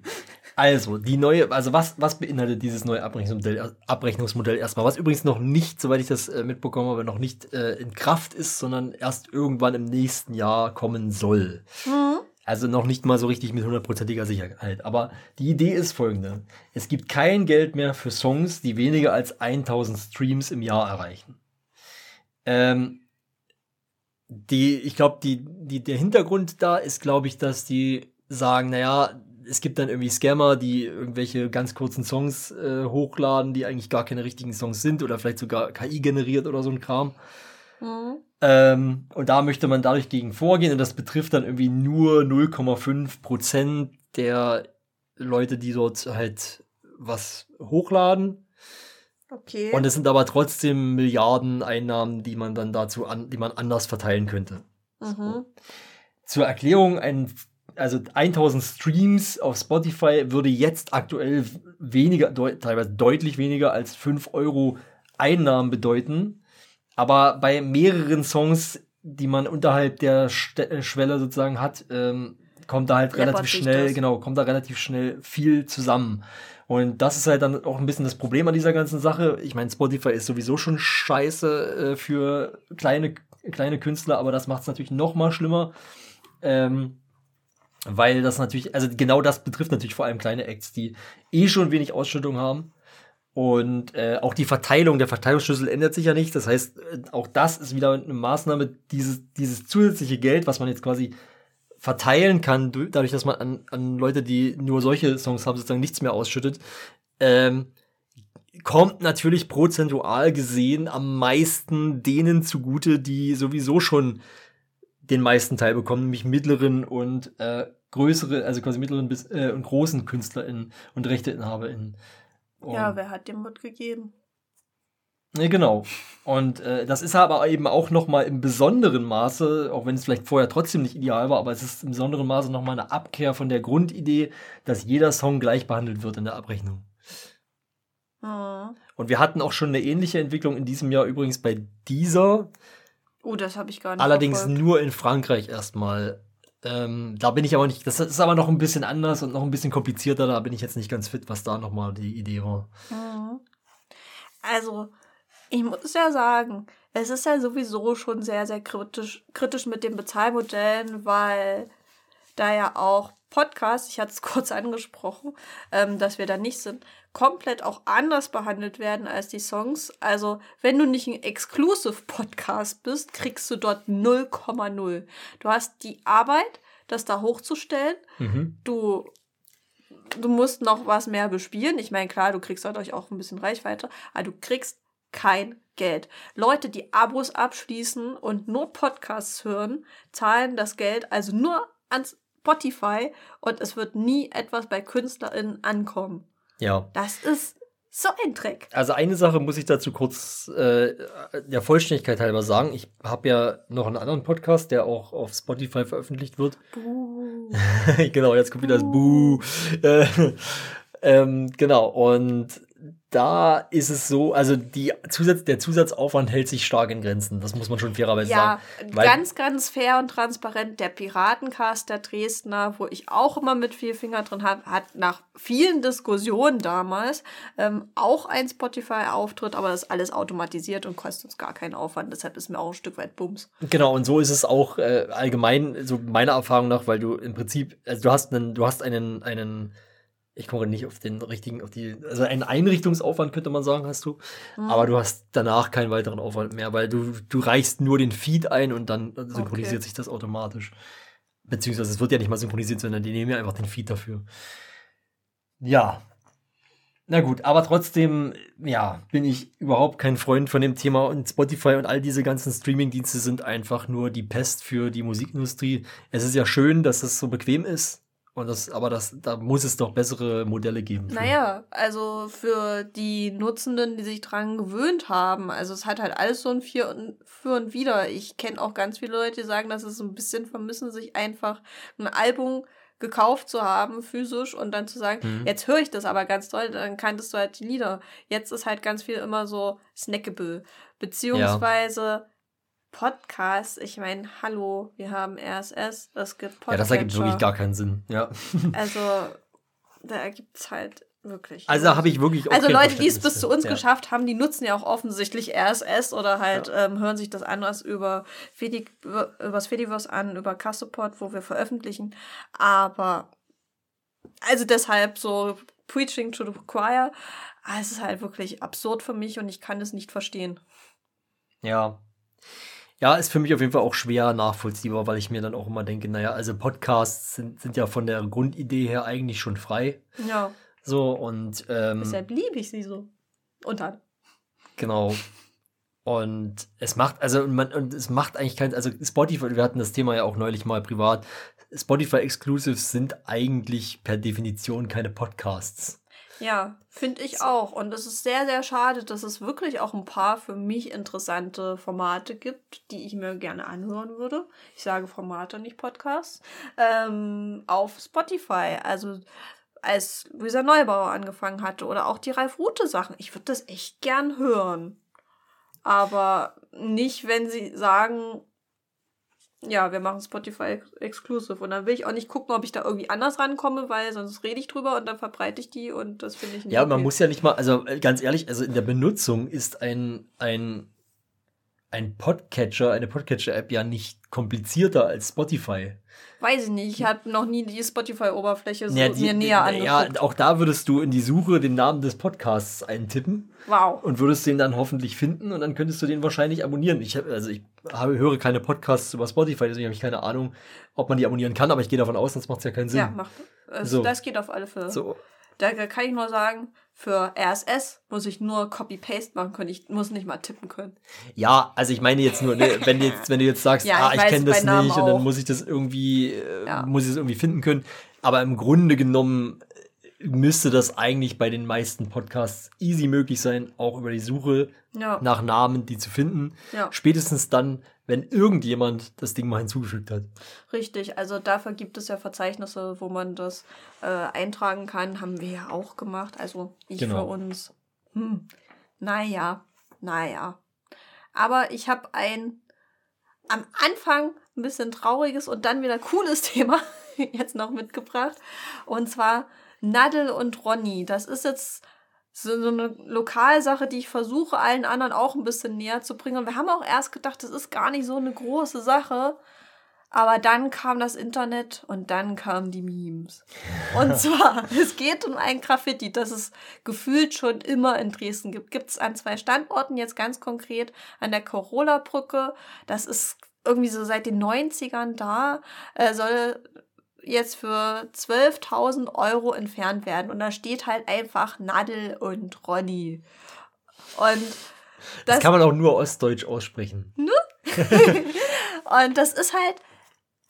Also, die neue, also was, was beinhaltet dieses neue Abrechnungsmodell, Abrechnungsmodell erstmal? Was übrigens noch nicht, soweit ich das äh, mitbekommen habe, noch nicht äh, in Kraft ist, sondern erst irgendwann im nächsten Jahr kommen soll. Mhm. Also noch nicht mal so richtig mit hundertprozentiger Sicherheit. Aber die Idee ist folgende. Es gibt kein Geld mehr für Songs, die weniger als 1000 Streams im Jahr erreichen. Ähm, die, ich glaube, die, die, der Hintergrund da ist, glaube ich, dass die sagen, naja, es gibt dann irgendwie Scammer, die irgendwelche ganz kurzen Songs äh, hochladen, die eigentlich gar keine richtigen Songs sind oder vielleicht sogar KI generiert oder so ein Kram. Mhm. Ähm, und da möchte man dadurch gegen vorgehen und das betrifft dann irgendwie nur 0,5 Prozent der Leute, die dort halt was hochladen. Okay. Und es sind aber trotzdem Milliarden Einnahmen, die man dann dazu an, die man anders verteilen könnte. Mhm. So. Zur Erklärung, ein also 1000 Streams auf Spotify würde jetzt aktuell weniger, deut teilweise deutlich weniger als 5 Euro Einnahmen bedeuten. Aber bei mehreren Songs, die man unterhalb der Ste äh, Schwelle sozusagen hat, ähm, kommt da halt Läppert relativ schnell, genau, kommt da relativ schnell viel zusammen. Und das ist halt dann auch ein bisschen das Problem an dieser ganzen Sache. Ich meine, Spotify ist sowieso schon scheiße äh, für kleine, kleine Künstler, aber das macht es natürlich noch mal schlimmer. Ähm, weil das natürlich, also genau das betrifft natürlich vor allem kleine Acts, die eh schon wenig Ausschüttung haben. Und äh, auch die Verteilung, der Verteilungsschlüssel ändert sich ja nicht. Das heißt, äh, auch das ist wieder eine Maßnahme, dieses, dieses zusätzliche Geld, was man jetzt quasi verteilen kann, du- dadurch, dass man an, an Leute, die nur solche Songs haben, sozusagen nichts mehr ausschüttet, ähm, kommt natürlich prozentual gesehen am meisten denen zugute, die sowieso schon den meisten Teil bekommen, nämlich mittleren und äh, größere, also quasi mittleren bis äh, und großen KünstlerInnen und RechteinhaberInnen. Und- Ja, wer hat den Mut gegeben? ja, genau. Und äh, das ist aber eben auch noch mal im besonderen Maße, auch wenn es vielleicht vorher trotzdem nicht ideal war, aber es ist im besonderen Maße noch mal eine Abkehr von der Grundidee, dass jeder Song gleich behandelt wird in der Abrechnung. Hm. Und wir hatten auch schon eine ähnliche Entwicklung in diesem Jahr übrigens bei dieser, Oh, das habe ich gar nicht allerdings verfolgt. nur in Frankreich erstmal. Ähm, da bin ich aber nicht, das ist aber noch ein bisschen anders und noch ein bisschen komplizierter, da bin ich jetzt nicht ganz fit, was da noch mal die Idee war. Mhm. Also, ich muss ja sagen, es ist ja sowieso schon sehr, sehr kritisch, kritisch mit den Bezahlmodellen, weil da ja auch Podcasts, ich hatte es [LAUGHS] kurz angesprochen, ähm, dass wir da nicht sind, komplett auch anders behandelt werden als die Songs. Also, wenn du nicht ein Exclusive-Podcast bist, kriegst du dort 0,0. Du hast die Arbeit, das da hochzustellen. Mhm. Du du musst noch was mehr bespielen. Ich meine, klar, du kriegst dadurch auch ein bisschen Reichweite, aber du kriegst kein Geld. Leute, die Abos abschließen und nur Podcasts hören, zahlen das Geld also nur an Spotify und es wird nie etwas bei KünstlerInnen ankommen. Ja. Das ist so ein Dreck. Also eine Sache muss ich dazu kurz äh, der Vollständigkeit halber sagen. Ich habe ja noch einen anderen Podcast, der auch auf Spotify veröffentlicht wird. Buh. [LAUGHS] genau, jetzt kommt wieder das Buh. Äh, ähm, genau, und da ist es so, also die Zusatz, der Zusatzaufwand hält sich stark in Grenzen. Das muss man schon fairerweise Ja, sagen. Weil- ganz, ganz fair und transparent. Der Piratencast der Dresdner, wo ich auch immer mit viel Finger drin habe, hat nach vielen Diskussionen damals ähm, auch ein Spotify-Auftritt, aber das ist alles automatisiert und kostet uns gar keinen Aufwand. Deshalb ist mir auch ein Stück weit Bums. Genau, und so ist es auch äh, allgemein, so meiner Erfahrung nach, weil du im Prinzip, also du hast einen, du hast einen, einen, ich komme nicht auf den richtigen, auf die, also einen Einrichtungsaufwand könnte man sagen, hast du, aber du hast danach keinen weiteren Aufwand mehr, weil du, du reichst nur den Feed ein und dann synchronisiert Okay. sich das automatisch. Beziehungsweise es wird ja nicht mal synchronisiert, sondern die nehmen ja einfach den Feed dafür. Ja. Na gut, aber trotzdem, ja, bin ich überhaupt kein Freund von dem Thema und Spotify und all diese ganzen Streaming-Dienste sind einfach nur die Pest für die Musikindustrie. Es ist ja schön, dass es so bequem ist. Und das, aber das, da muss es doch bessere Modelle geben. für. Naja, also für die Nutzenden, die sich dran gewöhnt haben, also es hat halt alles so ein Für und, für und Wider. Ich kenne auch ganz viele Leute, die sagen, dass sie so ein bisschen vermissen, sich einfach ein Album gekauft zu haben, physisch, und dann zu sagen, Mhm. jetzt höre ich das aber ganz toll, dann kanntest du halt die Lieder. Jetzt ist halt ganz viel immer so snackable. Beziehungsweise Podcasts, ich meine, hallo, wir haben RSS, es gibt Podcatcher. Ja, das ergibt wirklich gar keinen Sinn. Ja. Also, da ergibt es halt wirklich. Also habe ich wirklich auch Also Leute, die es bis zu uns ja. geschafft haben, die nutzen ja auch offensichtlich RSS oder halt ähm, hören sich das anders über, Fedi über übers Fediverse an, über Castopod, wo wir veröffentlichen. Aber also deshalb so Preaching to the Choir, ah, es ist halt wirklich absurd für mich und ich kann es nicht verstehen. Ja. Ja, ist für mich auf jeden Fall auch schwer nachvollziehbar, weil ich mir dann auch immer denke, naja, also Podcasts sind, sind ja von der Grundidee her eigentlich schon frei. Ja, So, und ähm, deshalb liebe ich sie so. Und dann. Genau. Und es macht, also man, und es macht eigentlich kein, also Spotify, wir hatten das Thema ja auch neulich mal privat. Spotify Exclusives sind eigentlich per Definition keine Podcasts. Ja, finde ich auch. Und es ist sehr, sehr schade, dass es wirklich auch ein paar für mich interessante Formate gibt, die ich mir gerne anhören würde. Ich sage Formate, nicht Podcasts. Ähm, auf Spotify. Also als Luisa Neubauer angefangen hatte oder auch die Ralf Rute Sachen. Ich würde das echt gern hören. Aber nicht, wenn sie sagen, ja, wir machen Spotify exclusive. Und dann will ich auch nicht gucken, ob ich da irgendwie anders rankomme, weil sonst rede ich drüber und dann verbreite ich die und das finde ich nicht Ja, man okay. muss ja nicht mal, also äh, ganz ehrlich, also in der Benutzung ist ein, ein, ein Podcatcher, eine Podcatcher-App ja nicht komplizierter als Spotify. Weiß ich nicht, ich habe noch nie die Spotify-Oberfläche so Ja, die- mir näher ja, angeguckt. auch da würdest du in die Suche den Namen des Podcasts eintippen wow. und würdest den dann hoffentlich finden und dann könntest du den wahrscheinlich abonnieren. Ich hab, also ich habe, höre keine Podcasts über Spotify, deswegen habe ich keine Ahnung, ob man die abonnieren kann, aber ich gehe davon aus, sonst macht es ja keinen Sinn. Ja, macht. Es, So. Das geht auf alle Fälle. So, Da kann ich nur sagen, für RSS muss ich nur Copy-Paste machen können. Ich muss nicht mal tippen können. Ja, also ich meine jetzt nur, ne, wenn, du jetzt, wenn du jetzt sagst, Ja, ah, ich ich, kenne das Namen nicht und dann auch. muss ich das irgendwie, äh, Ja. muss ich das irgendwie finden können. Aber im Grunde genommen äh, müsste das eigentlich bei den meisten Podcasts easy möglich sein, auch über die Suche Ja. nach Namen die zu finden. Ja. Spätestens dann, wenn irgendjemand das Ding mal hinzugefügt hat. Richtig, also dafür gibt es ja Verzeichnisse, wo man das äh, eintragen kann. Haben wir ja auch gemacht. Also ich Genau. für uns. Hm. Naja, naja. Aber ich habe ein am Anfang ein bisschen trauriges und dann wieder cooles [LAUGHS] Thema jetzt noch mitgebracht. Und zwar Nadel und Ronny. Das ist jetzt so, so eine Lokalsache, die ich versuche, allen anderen auch ein bisschen näher zu bringen. Und wir haben auch erst gedacht, das ist gar nicht so eine große Sache. Aber dann kam das Internet und dann kamen die Memes. Und [LAUGHS] zwar, es geht um ein Graffiti, das es gefühlt schon immer in Dresden gibt. Gibt es an zwei Standorten, jetzt ganz konkret an der Corolla-Brücke. Das ist irgendwie so seit den 90ern da. Äh, soll jetzt für 12.000 Euro entfernt werden. Und da steht halt einfach Nadel und Ronny. Und Das, das kann man auch nur ostdeutsch aussprechen. [LAUGHS] Und das ist halt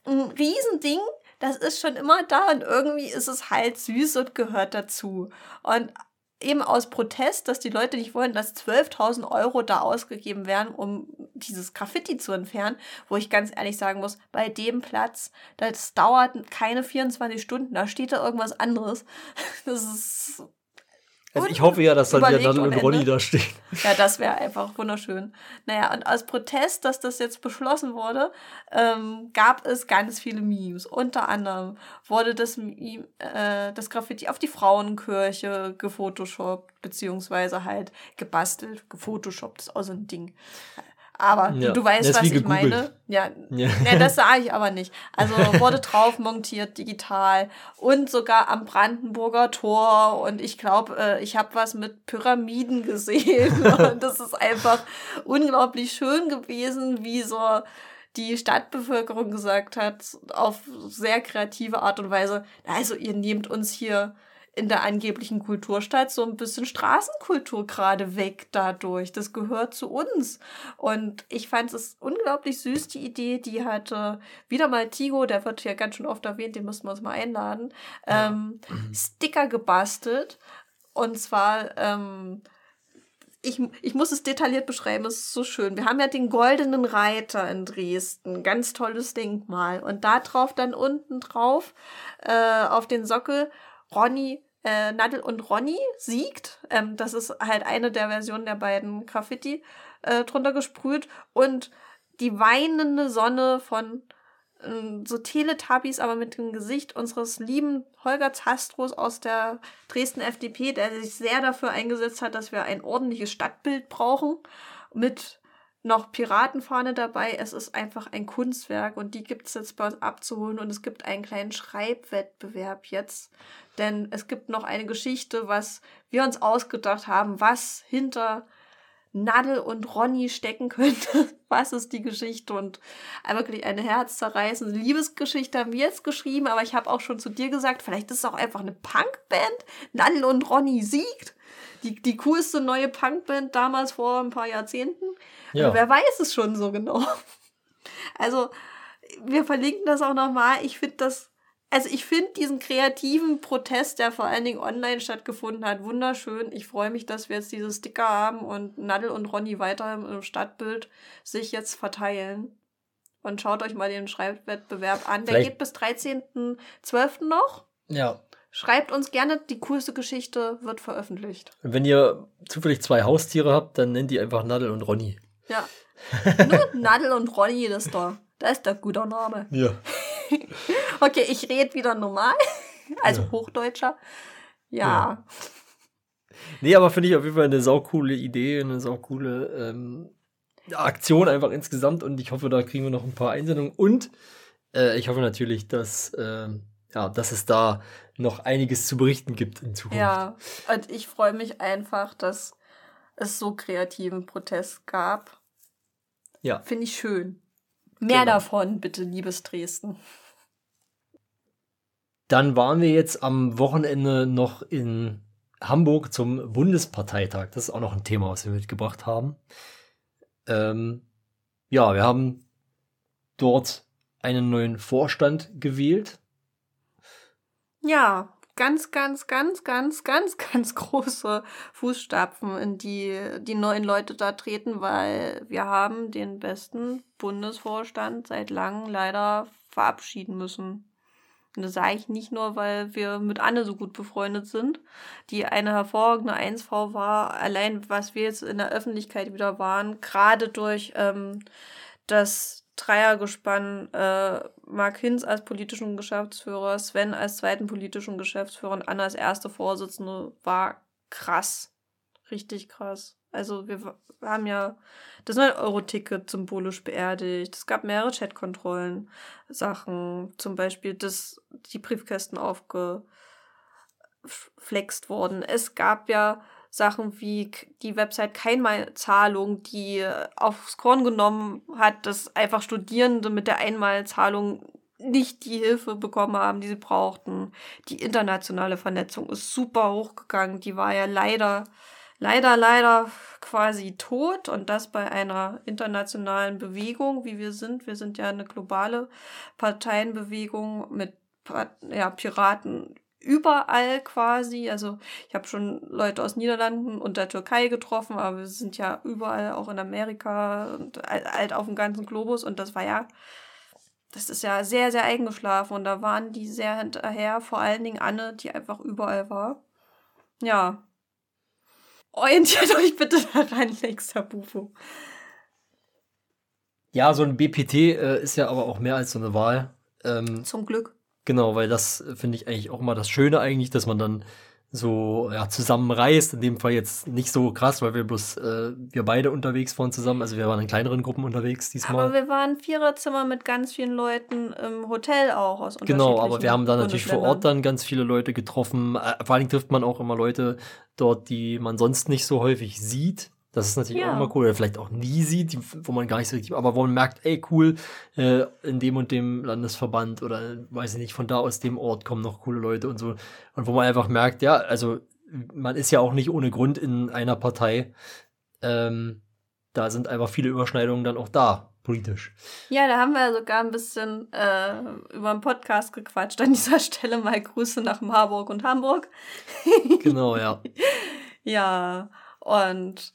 ein Riesending. Das ist schon immer da und irgendwie ist es halt süß und gehört dazu. Und eben aus Protest, dass die Leute nicht wollen, dass 12.000 Euro da ausgegeben werden, um dieses Graffiti zu entfernen, wo ich ganz ehrlich sagen muss, bei dem Platz, das dauert keine 24 Stunden, da steht da irgendwas anderes. [LAUGHS] Das ist Also ich hoffe ja, dass dann wieder Nadel und Ronny da stehen. ja, das wäre einfach wunderschön. Naja, und aus Protest, dass das jetzt beschlossen wurde, ähm, gab es ganz viele Memes. Unter anderem wurde das, Meme, äh, das Graffiti auf die Frauenkirche gefotoshoppt, beziehungsweise halt gebastelt. Gefotoshoppt ist auch so ein Ding. Aber Ja, du weißt, das ist was ich gegoogelt. meine. Ja, Ja. Nee, das sage ich aber nicht. Also wurde drauf montiert digital und sogar am Brandenburger Tor und ich glaube, äh, ich habe was mit Pyramiden gesehen [LAUGHS] und das ist einfach unglaublich schön gewesen, wie so die Stadtbevölkerung gesagt hat, auf sehr kreative Art und Weise, also ihr nehmt uns hier in der angeblichen Kulturstadt so ein bisschen Straßenkultur gerade weg dadurch. Das gehört zu uns. Und ich fand es unglaublich süß, die Idee, die hatte wieder mal Tigo, der wird hier ganz schön oft erwähnt, den müssen wir uns mal einladen, ähm, Sticker gebastelt. Und zwar, ähm, ich, ich muss es detailliert beschreiben, es ist so schön. Wir haben ja den Goldenen Reiter in Dresden, ganz tolles Denkmal. Und da drauf dann unten drauf, äh, auf den Sockel, Ronny, äh, Nadel und Ronny siegt. Ähm, das ist halt eine der Versionen der beiden Graffiti äh, drunter gesprüht. Und die weinende Sonne von ähm, so Teletubbies, aber mit dem Gesicht unseres lieben Holger Zastros aus der Dresden FDP, der sich sehr dafür eingesetzt hat, dass wir ein ordentliches Stadtbild brauchen, mit noch Piratenfahne dabei. Es ist einfach ein Kunstwerk und die gibt es jetzt bei uns abzuholen und es gibt einen kleinen Schreibwettbewerb jetzt, denn es gibt noch eine Geschichte, was wir uns ausgedacht haben, was hinter Nadel und Ronny stecken könnte. [LAUGHS] Was ist die Geschichte? Und wirklich eine herzzerreißende Liebesgeschichte haben wir jetzt geschrieben, aber ich habe auch schon zu dir gesagt, vielleicht ist es auch einfach eine Punkband. Nadel und Ronny siegt. Die, die coolste neue Punkband damals vor ein paar Jahrzehnten. Ja. Wer weiß es schon so genau. Also, wir verlinken das auch nochmal. Ich finde das, also ich finde diesen kreativen Protest, der vor allen Dingen online stattgefunden hat, wunderschön. Ich freue mich, dass wir jetzt diese Sticker haben und Nadel und Ronny weiter im Stadtbild sich jetzt verteilen. Und schaut euch mal den Schreibwettbewerb an. Der Vielleicht- geht bis 13.12. noch. Ja. Schreibt uns gerne, die coolste Geschichte wird veröffentlicht. Und wenn ihr zufällig zwei Haustiere habt, dann nennt die einfach Nadel und Ronny. Ja. [LAUGHS] Nur Nadel und Ronny, das ist doch, das ist der guter Name. Ja. [LAUGHS] Okay, ich rede wieder normal. [LAUGHS] Also Ja. Hochdeutscher. Ja. Ja. Nee, aber finde ich auf jeden Fall eine saukoole Idee, eine saukoole ähm, Aktion einfach insgesamt und ich hoffe, da kriegen wir noch ein paar Einsendungen und äh, ich hoffe natürlich, dass, ähm, ja, dass es da noch einiges zu berichten gibt in Zukunft. Ja. Und ich freue mich einfach, dass es so kreativen Protest gab. Ja. Finde ich schön. Mehr Genau. davon, bitte, liebes Dresden. Dann waren wir jetzt am Wochenende noch in Hamburg zum Bundesparteitag. Das ist auch noch ein Thema, was wir mitgebracht haben. Ähm, ja, wir haben dort einen neuen Vorstand gewählt. Ja, ganz, ganz, ganz, ganz, ganz, [LAUGHS] ganz große Fußstapfen, in die die neuen Leute da treten, weil wir haben den besten Bundesvorstand seit langem leider verabschieden müssen. Und das sage ich nicht nur, weil wir mit Anne so gut befreundet sind, die eine hervorragende 1V war, allein was wir jetzt in der Öffentlichkeit wieder waren, gerade durch ähm, das Dreiergespann äh, Mark Hinz als politischen Geschäftsführer, Sven als zweiten politischen Geschäftsführer und Anna als erste Vorsitzende war krass. Richtig krass. Also wir haben ja das 9-Euro-Ticket symbolisch beerdigt. Es gab mehrere Chatkontrollen, Sachen, zum Beispiel, dass die Briefkästen aufgeflext wurden. Es gab ja Sachen wie die Website Keinmalzahlung, die aufs Korn genommen hat, dass einfach Studierende mit der Einmalzahlung nicht die Hilfe bekommen haben, die sie brauchten. Die internationale Vernetzung ist super hochgegangen. Die war ja leider, leider, leider quasi tot. Und das bei einer internationalen Bewegung, wie wir sind. Wir sind ja eine globale Parteienbewegung mit ja, Piraten überall quasi. Also ich habe schon Leute aus Niederlanden und der Türkei getroffen, aber wir sind ja überall, auch in Amerika und halt auf dem ganzen Globus. Und das war ja, das ist ja sehr, sehr eingeschlafen. Und da waren die sehr hinterher, vor allen Dingen Anne, die einfach überall war. Ja. Orientiert [LAUGHS] euch bitte daran, nächster Bufo. Ja, so ein BPT äh, ist ja aber auch mehr als so eine Wahl. Ähm, Zum Glück. Genau, weil das äh, finde ich eigentlich auch immer das Schöne eigentlich, dass man dann so ja, zusammenreist. In dem Fall jetzt nicht so krass, weil wir bloß äh, wir beide unterwegs waren zusammen. Also wir waren in kleineren Gruppen unterwegs diesmal. Aber wir waren Viererzimmer mit ganz vielen Leuten im Hotel auch aus Genau, aber wir haben dann natürlich vor Ort dann ganz viele Leute getroffen. Äh, Vor allem trifft man auch immer Leute dort, die man sonst nicht so häufig sieht. Das ist natürlich Ja. auch immer cool. Oder vielleicht auch nie sieht, wo man gar nicht so richtig, aber wo man merkt, ey, cool, äh, in dem und dem Landesverband oder weiß ich nicht, von da aus dem Ort kommen noch coole Leute und so. Und wo man einfach merkt, ja, also man ist ja auch nicht ohne Grund in einer Partei. Ähm, da sind einfach viele Überschneidungen dann auch da, politisch. Ja, da haben wir sogar ein bisschen äh, über einen Podcast gequatscht. An dieser [LAUGHS] Stelle mal Grüße nach Marburg und Hamburg. Genau, ja. [LAUGHS] Ja, und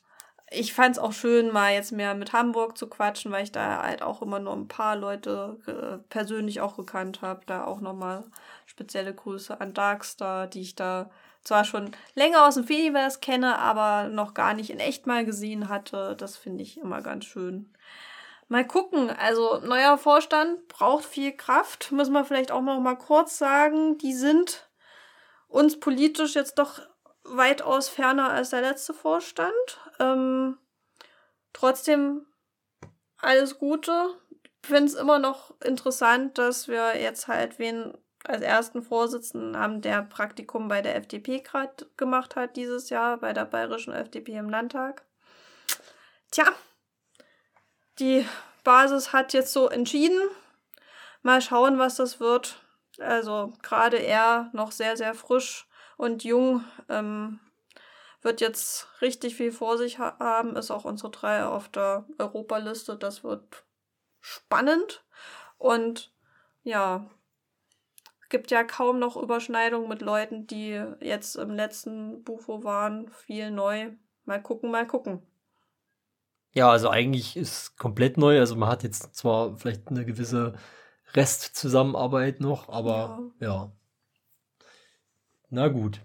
ich fand es auch schön, mal jetzt mehr mit Hamburg zu quatschen, weil ich da halt auch immer nur ein paar Leute äh, persönlich auch gekannt habe. Da auch nochmal spezielle Grüße an Darkstar, die ich da zwar schon länger aus dem Fediverse kenne, aber noch gar nicht in echt mal gesehen hatte. Das finde ich immer ganz schön. Mal gucken, also neuer Vorstand braucht viel Kraft, müssen wir vielleicht auch noch mal kurz sagen. Die sind uns politisch jetzt doch weitaus ferner als der letzte Vorstand. Ähm, trotzdem alles Gute. Finde es immer noch interessant, dass wir jetzt halt wen als ersten Vorsitzenden haben, der Praktikum bei der FDP gerade gemacht hat dieses Jahr, bei der bayerischen FDP im Landtag. Tja, die Basis hat jetzt so entschieden. Mal schauen, was das wird. Also gerade er noch sehr, sehr frisch und jung ähm, wird jetzt richtig viel vor sich ha haben. Ist auch unsere drei auf der Europaliste. Das wird spannend. Und ja, gibt ja kaum noch Überschneidungen mit Leuten, die jetzt im letzten Bufo waren. Viel neu. Mal gucken, mal gucken. Ja, also eigentlich ist komplett neu. Also man hat jetzt zwar vielleicht eine gewisse Restzusammenarbeit noch, aber ja. Na gut.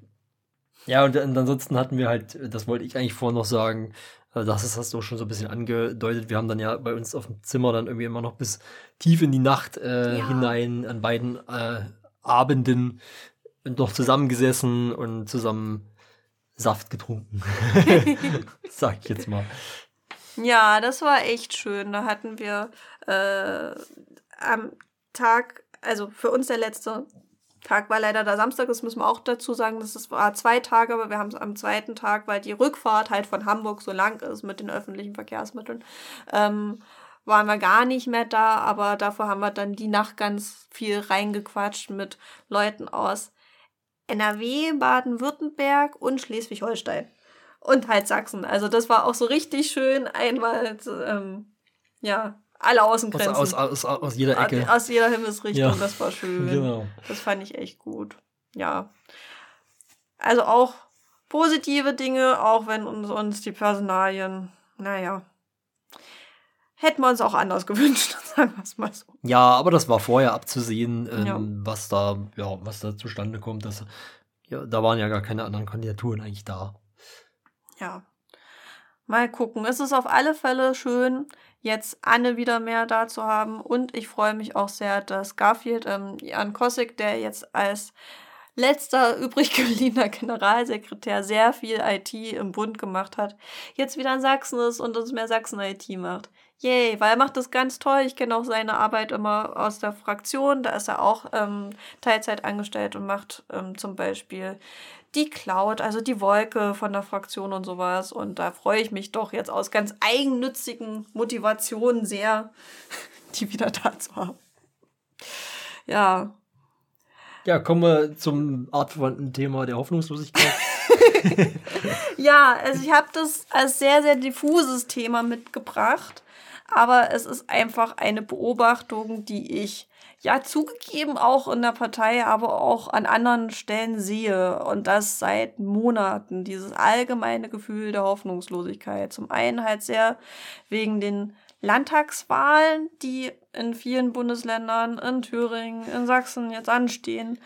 Ja, und, und ansonsten hatten wir halt, das wollte ich eigentlich vorhin noch sagen, äh, das ist- hast du auch schon so ein bisschen angedeutet. Wir haben dann ja bei uns auf dem Zimmer dann irgendwie immer noch bis tief in die Nacht äh, Ja. hinein an beiden äh, Abenden noch zusammengesessen und zusammen Saft getrunken. [LAUGHS] [LAUGHS] Sag ich jetzt mal. Ja, das war echt schön. Da hatten wir äh, am Tag, also für uns der letzte Tag war leider der Samstag, das müssen wir auch dazu sagen, das ist- war zwei Tage, aber wir haben es am zweiten Tag, weil die Rückfahrt halt von Hamburg so lang ist mit den öffentlichen Verkehrsmitteln, ähm, waren wir gar nicht mehr da, aber dafür haben wir dann die Nacht ganz viel reingequatscht mit Leuten aus NRW, Baden-Württemberg und Schleswig-Holstein. Und halt Sachsen. Also das war auch so richtig schön. Einmal, ähm, ja, alle Aus, Außengrenzen. aus, aus, aus jeder Ecke. Aus jeder Himmelsrichtung. Ja. Das war schön. [LAUGHS] Genau. Das fand ich echt gut. Ja. Also auch positive Dinge, auch wenn uns, uns die Personalien, naja, hätten wir uns auch anders [LAUGHS] gewünscht, sagen wir es mal so. Ja, aber das war vorher abzusehen, ähm, Ja. was da, ja, was da zustande kommt. Das, ja, da waren ja gar keine anderen Kandidaturen eigentlich da. Ja. Mal gucken. Es ist auf alle Fälle schön, jetzt Anne wieder mehr da zu haben. Und ich freue mich auch sehr, dass Garfield, ähm, Jan Kossig, der jetzt als letzter [LAUGHS] übrig gebliebener Generalsekretär sehr viel IT im Bund gemacht hat, jetzt wieder in Sachsen ist und uns mehr Sachsen-IT macht. Yay, weil er macht das ganz toll. Ich kenne auch seine Arbeit immer aus der Fraktion. Da ist er auch ähm, Teilzeit angestellt und macht ähm, zum Beispiel die Cloud, also die Wolke von der Fraktion und sowas. Und da freue ich mich doch jetzt aus ganz eigennützigen Motivationen sehr, [LAUGHS] die wieder da zu haben. Ja, Ja, kommen wir zum artverwandten Thema der Hoffnungslosigkeit. [LAUGHS] [LAUGHS] Ja, also ich habe das als sehr, sehr diffuses Thema mitgebracht. Aber es ist einfach eine Beobachtung, die ich ja zugegeben auch in der Partei, aber auch an anderen Stellen sehe. Und das seit Monaten. Dieses allgemeine Gefühl der Hoffnungslosigkeit. Zum einen halt sehr wegen den Landtagswahlen, die in vielen Bundesländern, in Thüringen, in Sachsen jetzt anstehen.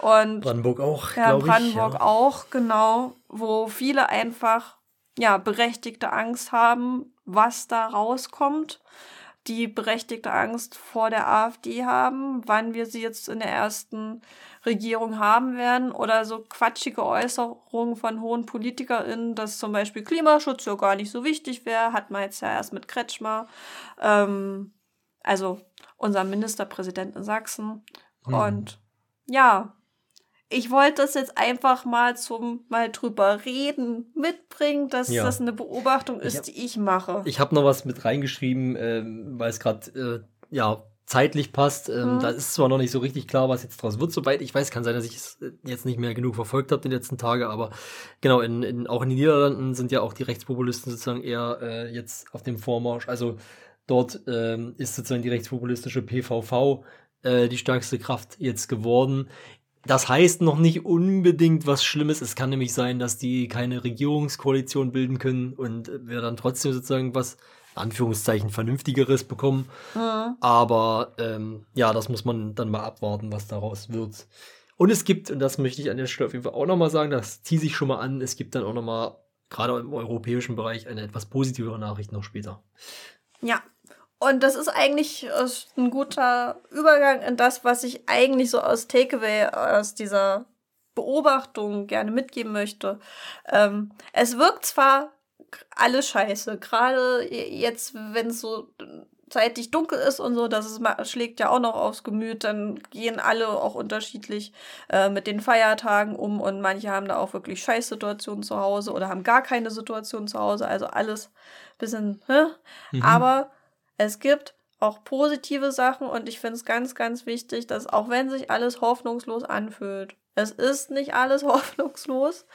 Und Brandenburg auch, ja, glaube ich. Brandenburg ja. auch, genau, wo viele einfach ja berechtigte Angst haben, was da rauskommt. Die berechtigte Angst vor der AfD haben, wann wir sie jetzt in der ersten Regierung haben werden oder so quatschige Äußerungen von hohen PolitikerInnen, dass zum Beispiel Klimaschutz ja gar nicht so wichtig wäre, hat man jetzt ja erst mit Kretschmer, ähm, also unser Ministerpräsident in Sachsen. Hm. Und ja, ich wollte das jetzt einfach mal zum mal drüber reden mitbringen, dass Ja. das eine Beobachtung ist, hab- die ich mache. Ich habe noch was mit reingeschrieben, ähm, weil es gerade äh, ja zeitlich passt. Ähm, Mhm. Da ist zwar noch nicht so richtig klar, was jetzt draus wird, soweit ich weiß. Kann sein, dass ich es äh, jetzt nicht mehr genug verfolgt habe die letzten Tage, aber genau, in, in, auch in den Niederlanden sind ja auch die Rechtspopulisten sozusagen eher äh, jetzt auf dem Vormarsch. Also dort ähm, ist sozusagen die rechtspopulistische PVV äh, die stärkste Kraft jetzt geworden. Das heißt noch nicht unbedingt was Schlimmes. Es kann nämlich sein, dass die keine Regierungskoalition bilden können und wir dann trotzdem sozusagen was, Anführungszeichen, Vernünftigeres bekommen. Mhm. Aber ähm, ja, das muss man dann mal abwarten, was daraus wird. Und es gibt, und das möchte ich an der Stelle auf jeden Fall auch nochmal sagen, das ziehe ich schon mal an, es gibt dann auch nochmal, gerade im europäischen Bereich, eine etwas positivere Nachricht noch später. Ja. Und das ist eigentlich äh, ein guter Übergang in das, was ich eigentlich so aus Takeaway, aus dieser Beobachtung gerne mitgeben möchte. Ähm, es wirkt zwar alles scheiße, gerade jetzt, wenn es so zeitig dunkel ist und so, das ist, schlägt ja auch noch aufs Gemüt, dann gehen alle auch unterschiedlich äh, mit den Feiertagen um und manche haben da auch wirklich Scheißsituationen zu Hause oder haben gar keine Situation zu Hause, also alles bisschen, hä? Mhm. Aber es gibt auch positive Sachen und ich finde es ganz, ganz wichtig, dass auch wenn sich alles hoffnungslos anfühlt, es ist nicht alles [LAUGHS] hoffnungslos.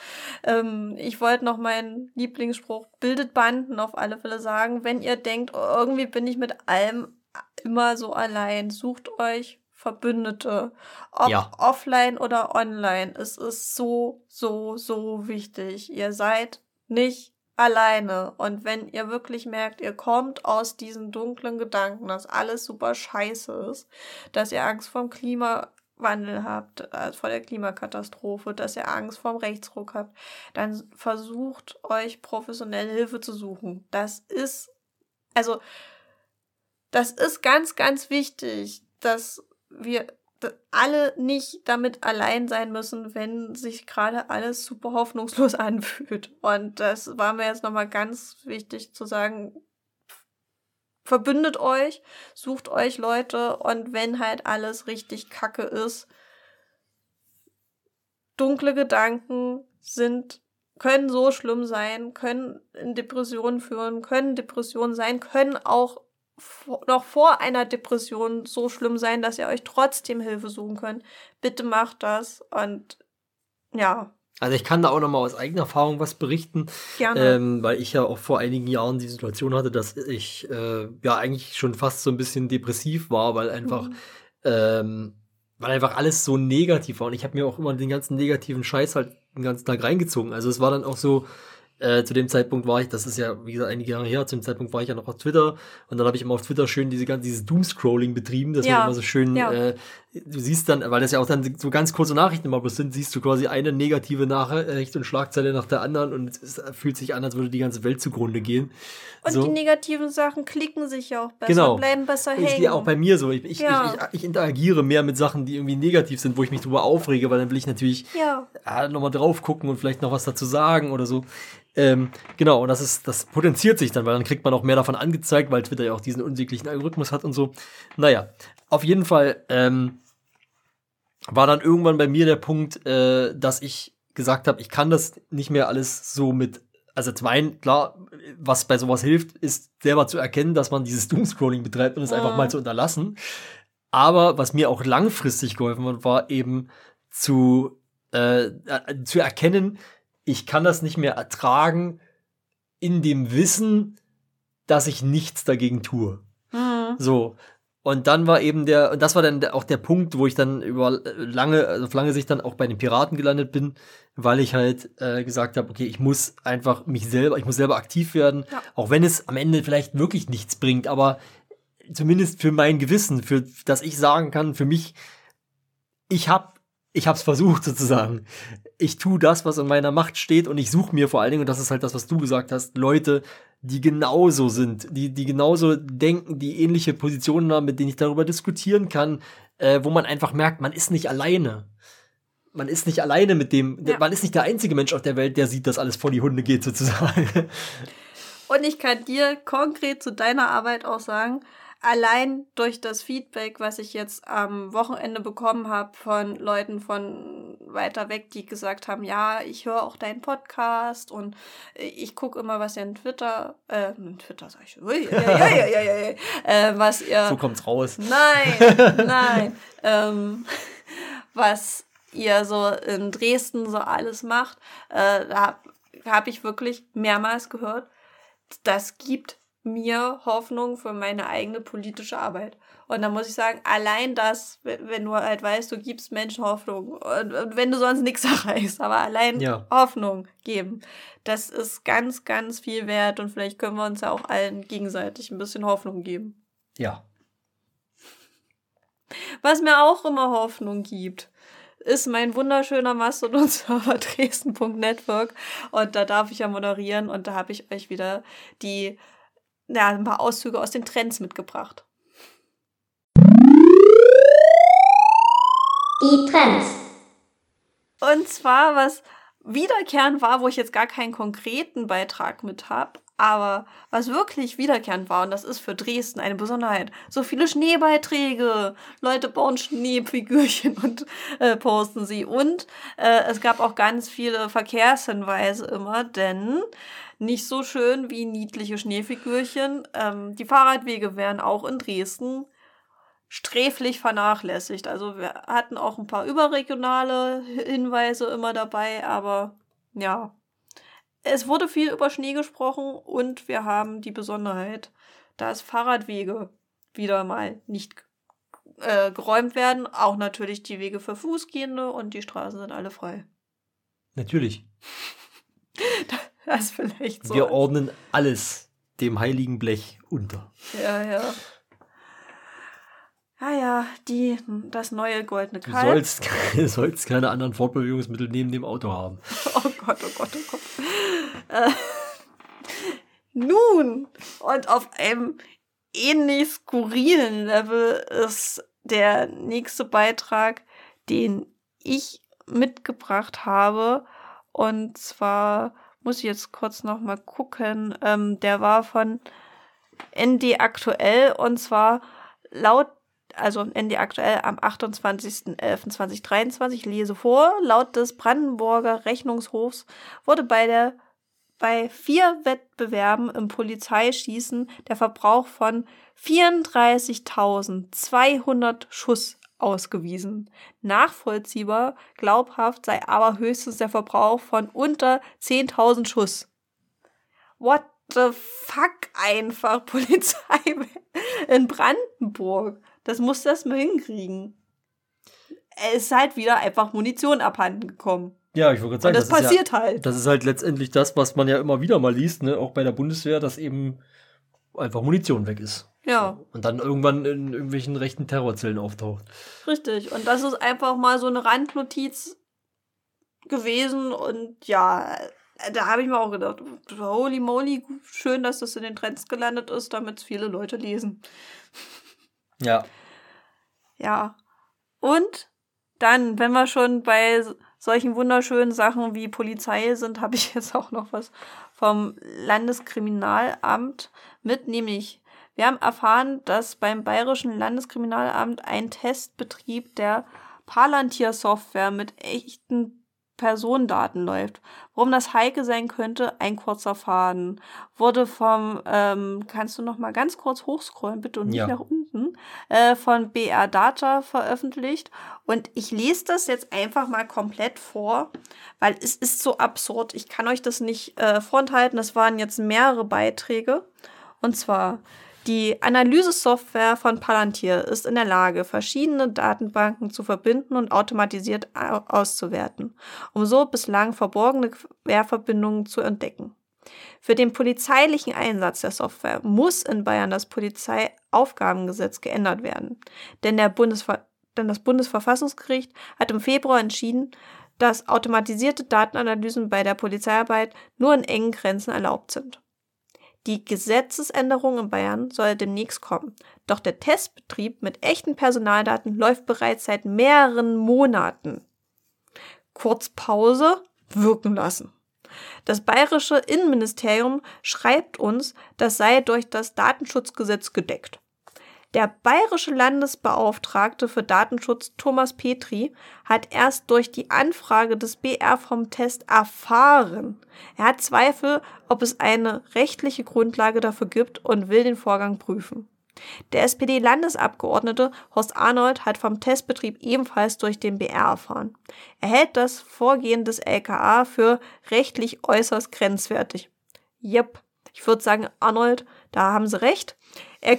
Ähm, ich wollte noch meinen Lieblingsspruch, bildet Banden auf alle Fälle sagen. Wenn ihr denkt, oh, irgendwie bin ich mit allem immer so allein, sucht euch Verbündete. Ob Ja. offline oder online. Es ist so, so, so wichtig. Ihr seid nicht alleine. Und wenn ihr wirklich merkt, ihr kommt aus diesen dunklen Gedanken, dass alles super scheiße ist, dass ihr Angst vom Klima Klimawandel habt, äh, vor der Klimakatastrophe, dass ihr Angst vorm Rechtsruck habt, dann versucht euch professionelle Hilfe zu suchen. Das ist, also, das ist ganz, ganz wichtig, dass wir alle nicht damit allein sein müssen, wenn sich gerade alles super hoffnungslos [LAUGHS] anfühlt. Und das war mir jetzt nochmal ganz wichtig zu sagen, verbündet euch, sucht euch Leute und wenn halt alles richtig kacke ist, dunkle Gedanken sind, können so schlimm sein, können in Depressionen führen, können Depressionen sein, können auch noch vor einer Depression so schlimm sein, dass ihr euch trotzdem Hilfe suchen könnt. Bitte macht das und ja. Also ich kann da auch noch mal aus eigener Erfahrung was berichten, Gerne. Ähm, weil ich ja auch vor einigen Jahren die Situation hatte, dass ich äh, ja eigentlich schon fast so ein bisschen depressiv war, weil einfach mhm. ähm, weil einfach alles so negativ war und ich habe mir auch immer den ganzen negativen Scheiß halt den ganzen Tag reingezogen. Also es war dann auch so, äh, zu dem Zeitpunkt war ich, das ist ja, wie gesagt, einige Jahre her, zu dem Zeitpunkt war ich ja noch auf Twitter und dann habe ich immer auf Twitter schön diese ganze, dieses Doomscrolling betrieben, das ja. war immer so schön, ja. äh, du siehst dann, weil das ja auch dann so ganz kurze Nachrichten immer sind, siehst du quasi eine negative Nachricht und Schlagzeile nach der anderen und es fühlt sich an, als würde die ganze Welt zugrunde gehen. Und so. die negativen Sachen klicken sich ja auch besser, genau. bleiben besser hängen. Ist ja auch bei mir so. Ich, ich, ja. ich, ich, interagiere mehr mit Sachen, die irgendwie negativ sind, wo ich mich drüber aufrege, weil dann will ich natürlich ja. ja nochmal drauf gucken und vielleicht noch was dazu sagen oder so. Ähm, genau, und das ist, das potenziert sich dann, weil dann kriegt man auch mehr davon angezeigt, weil Twitter ja auch diesen unsäglichen Algorithmus hat und so. Naja, auf jeden Fall ähm, war dann irgendwann bei mir der Punkt, äh, dass ich gesagt habe, ich kann das nicht mehr alles so mit. Also zum einen, klar, was bei sowas hilft, ist selber zu erkennen, dass man dieses [LAUGHS] Doomscrolling betreibt und es ja. einfach mal zu unterlassen. Aber was mir auch langfristig geholfen hat, war eben zu, äh, äh zu erkennen, ich kann das nicht mehr ertragen in dem Wissen, dass ich nichts dagegen tue. Mhm. So. Und dann war eben der, und das war dann auch der Punkt, wo ich dann über lange, also auf lange Sicht dann auch bei den Piraten gelandet bin, weil ich halt äh, gesagt habe, okay, ich muss einfach mich selber, ich muss selber aktiv werden, ja. auch wenn es am Ende vielleicht wirklich nichts bringt, aber zumindest für mein Gewissen, für dass ich sagen kann, für mich, ich habe ich habe es versucht sozusagen. Ich tue das, was in meiner Macht steht und ich suche mir vor allen Dingen, und das ist halt das, was du gesagt hast, Leute, die genauso sind, die, die genauso denken, die ähnliche Positionen haben, mit denen ich darüber diskutieren kann, äh, wo man einfach merkt, man ist nicht alleine. Man ist nicht alleine mit dem, ja. man ist nicht der einzige Mensch auf der Welt, der sieht, dass alles vor die Hunde geht sozusagen. Und ich kann dir konkret zu deiner Arbeit auch sagen, allein durch das Feedback, was ich jetzt am Wochenende bekommen habe von Leuten von weiter weg, die gesagt haben, ja, ich höre auch deinen Podcast und ich gucke immer, was ihr in Twitter, äh, in Twitter sag ich, ui, ja, ja, ja, ja, äh, was ihr. So kommt's raus. Nein, [LAUGHS] nein, ähm, was ihr so in Dresden so alles macht, äh, da habe hab ich wirklich mehrmals gehört, das gibt mir Hoffnung für meine eigene politische Arbeit. Und dann muss ich sagen, allein das, wenn du halt weißt, du gibst Menschen Hoffnung und, und wenn du sonst nichts [LAUGHS] erreichst, aber allein ja. Hoffnung geben, das ist ganz, ganz viel wert und vielleicht können wir uns ja auch allen gegenseitig ein bisschen Hoffnung geben. Ja. Was mir auch immer Hoffnung gibt, ist mein wunderschöner Mastodon-Server [LAUGHS] Dresden.network und da darf ich ja moderieren und da habe ich euch wieder die ja, ein paar Auszüge aus den Trends mitgebracht. Die Trends. Und zwar, was wiederkehrend war, wo ich jetzt gar keinen konkreten Beitrag mit habe, aber was wirklich wiederkehrend war, und das ist für Dresden eine Besonderheit, so viele Schneebeiträge. Leute bauen Schneefigürchen [LAUGHS] und äh, posten sie. Und äh, es gab auch ganz viele Verkehrshinweise immer, denn nicht so schön wie niedliche Schneefigürchen. Ähm, die Fahrradwege werden auch in Dresden sträflich vernachlässigt. Also wir hatten auch ein paar überregionale Hinweise immer dabei, aber ja. Es wurde viel über Schnee gesprochen und wir haben die Besonderheit, dass Fahrradwege wieder mal nicht äh, geräumt werden. Auch natürlich die Wege für Fußgehende und die Straßen sind alle frei. Natürlich. [LAUGHS] [LAUGHS] Das vielleicht so. Wir ordnen alles dem heiligen Blech unter. Ja, ja. Ja, ja, die, das neue goldene Du Kalb. sollst, du [LAUGHS] sollst keine anderen Fortbewegungsmittel neben dem Auto haben. [LAUGHS] Oh Gott, oh Gott, oh Gott. Äh, nun, und auf einem ähnlich skurrilen Level ist der nächste Beitrag, den ich mitgebracht habe. Und zwar muss ich jetzt kurz noch mal gucken. Ähm, der war von ND aktuell und zwar laut also ND aktuell am 28.11.2023 ich lese vor. Laut des Brandenburger Rechnungshofs wurde bei der bei vier Wettbewerben im Polizeischießen der Verbrauch von 34.200 Schuss ausgewiesen. Nachvollziehbar, glaubhaft sei aber höchstens der Verbrauch von unter 10.000 Schuss. What the fuck einfach [LAUGHS] Polizei in Brandenburg. Das muss das mal hinkriegen. Es ist halt wieder einfach Munition abhanden gekommen. Ja, ich wollte gerade sagen, Und das, ja, passiert halt. Das ist halt letztendlich das, was man ja immer wieder mal liest, ne? auch bei der Bundeswehr, dass eben einfach Munition weg ist. Ja, Und dann irgendwann in irgendwelchen rechten Terrorzellen auftaucht. richtig. Und das ist einfach mal so eine Randnotiz gewesen. Und ja, da habe ich mir auch gedacht, holy moly, schön, dass das in den Trends gelandet ist, damit es viele Leute lesen. Ja. Ja. Und dann, wenn wir schon bei solchen wunderschönen Sachen wie Polizei sind, habe ich [LAUGHS] jetzt auch noch was vom Landeskriminalamt mit, nämlich wir haben erfahren, dass beim Bayerischen Landeskriminalamt ein Testbetrieb der Palantir-Software mit echten Personendaten läuft. Warum das heikel sein könnte, ein kurzer Faden. Wurde vom, ähm, kannst du noch mal ganz kurz hochscrollen, bitte, und nicht Ja. nach unten, äh, von BR Data veröffentlicht. Und ich lese das jetzt einfach mal komplett vor, weil es ist so absurd. Ich kann euch das nicht äh, vorenthalten. Das waren jetzt mehrere Beiträge. Und zwar, die Analysesoftware von Palantir ist in der Lage, verschiedene Datenbanken zu verbinden und automatisiert au- auszuwerten, um so bislang verborgene Querverbindungen zu entdecken. Für den polizeilichen Einsatz der Software muss in Bayern das Polizeiaufgabengesetz geändert werden, denn, denn das Bundesverfassungsgericht hat im Februar entschieden, dass automatisierte Datenanalysen bei der Polizeiarbeit nur in engen Grenzen erlaubt sind. Die Gesetzesänderung in Bayern soll demnächst kommen. Doch der Testbetrieb mit echten Personaldaten läuft bereits seit mehreren Monaten. Kurz Pause, wirken lassen. Das bayerische Innenministerium schreibt uns, das sei durch das Datenschutzgesetz gedeckt. Der bayerische Landesbeauftragte für Datenschutz Thomas Petri hat erst durch die Anfrage des BR vom Test erfahren. Er hat Zweifel, ob es eine rechtliche Grundlage dafür gibt und will den Vorgang prüfen. Der SPD-Landesabgeordnete Horst Arnold hat vom Testbetrieb ebenfalls durch den BR erfahren. Er hält das Vorgehen des LKA für rechtlich äußerst grenzwertig. Jep, ich würde sagen, Arnold, da haben Sie recht. Er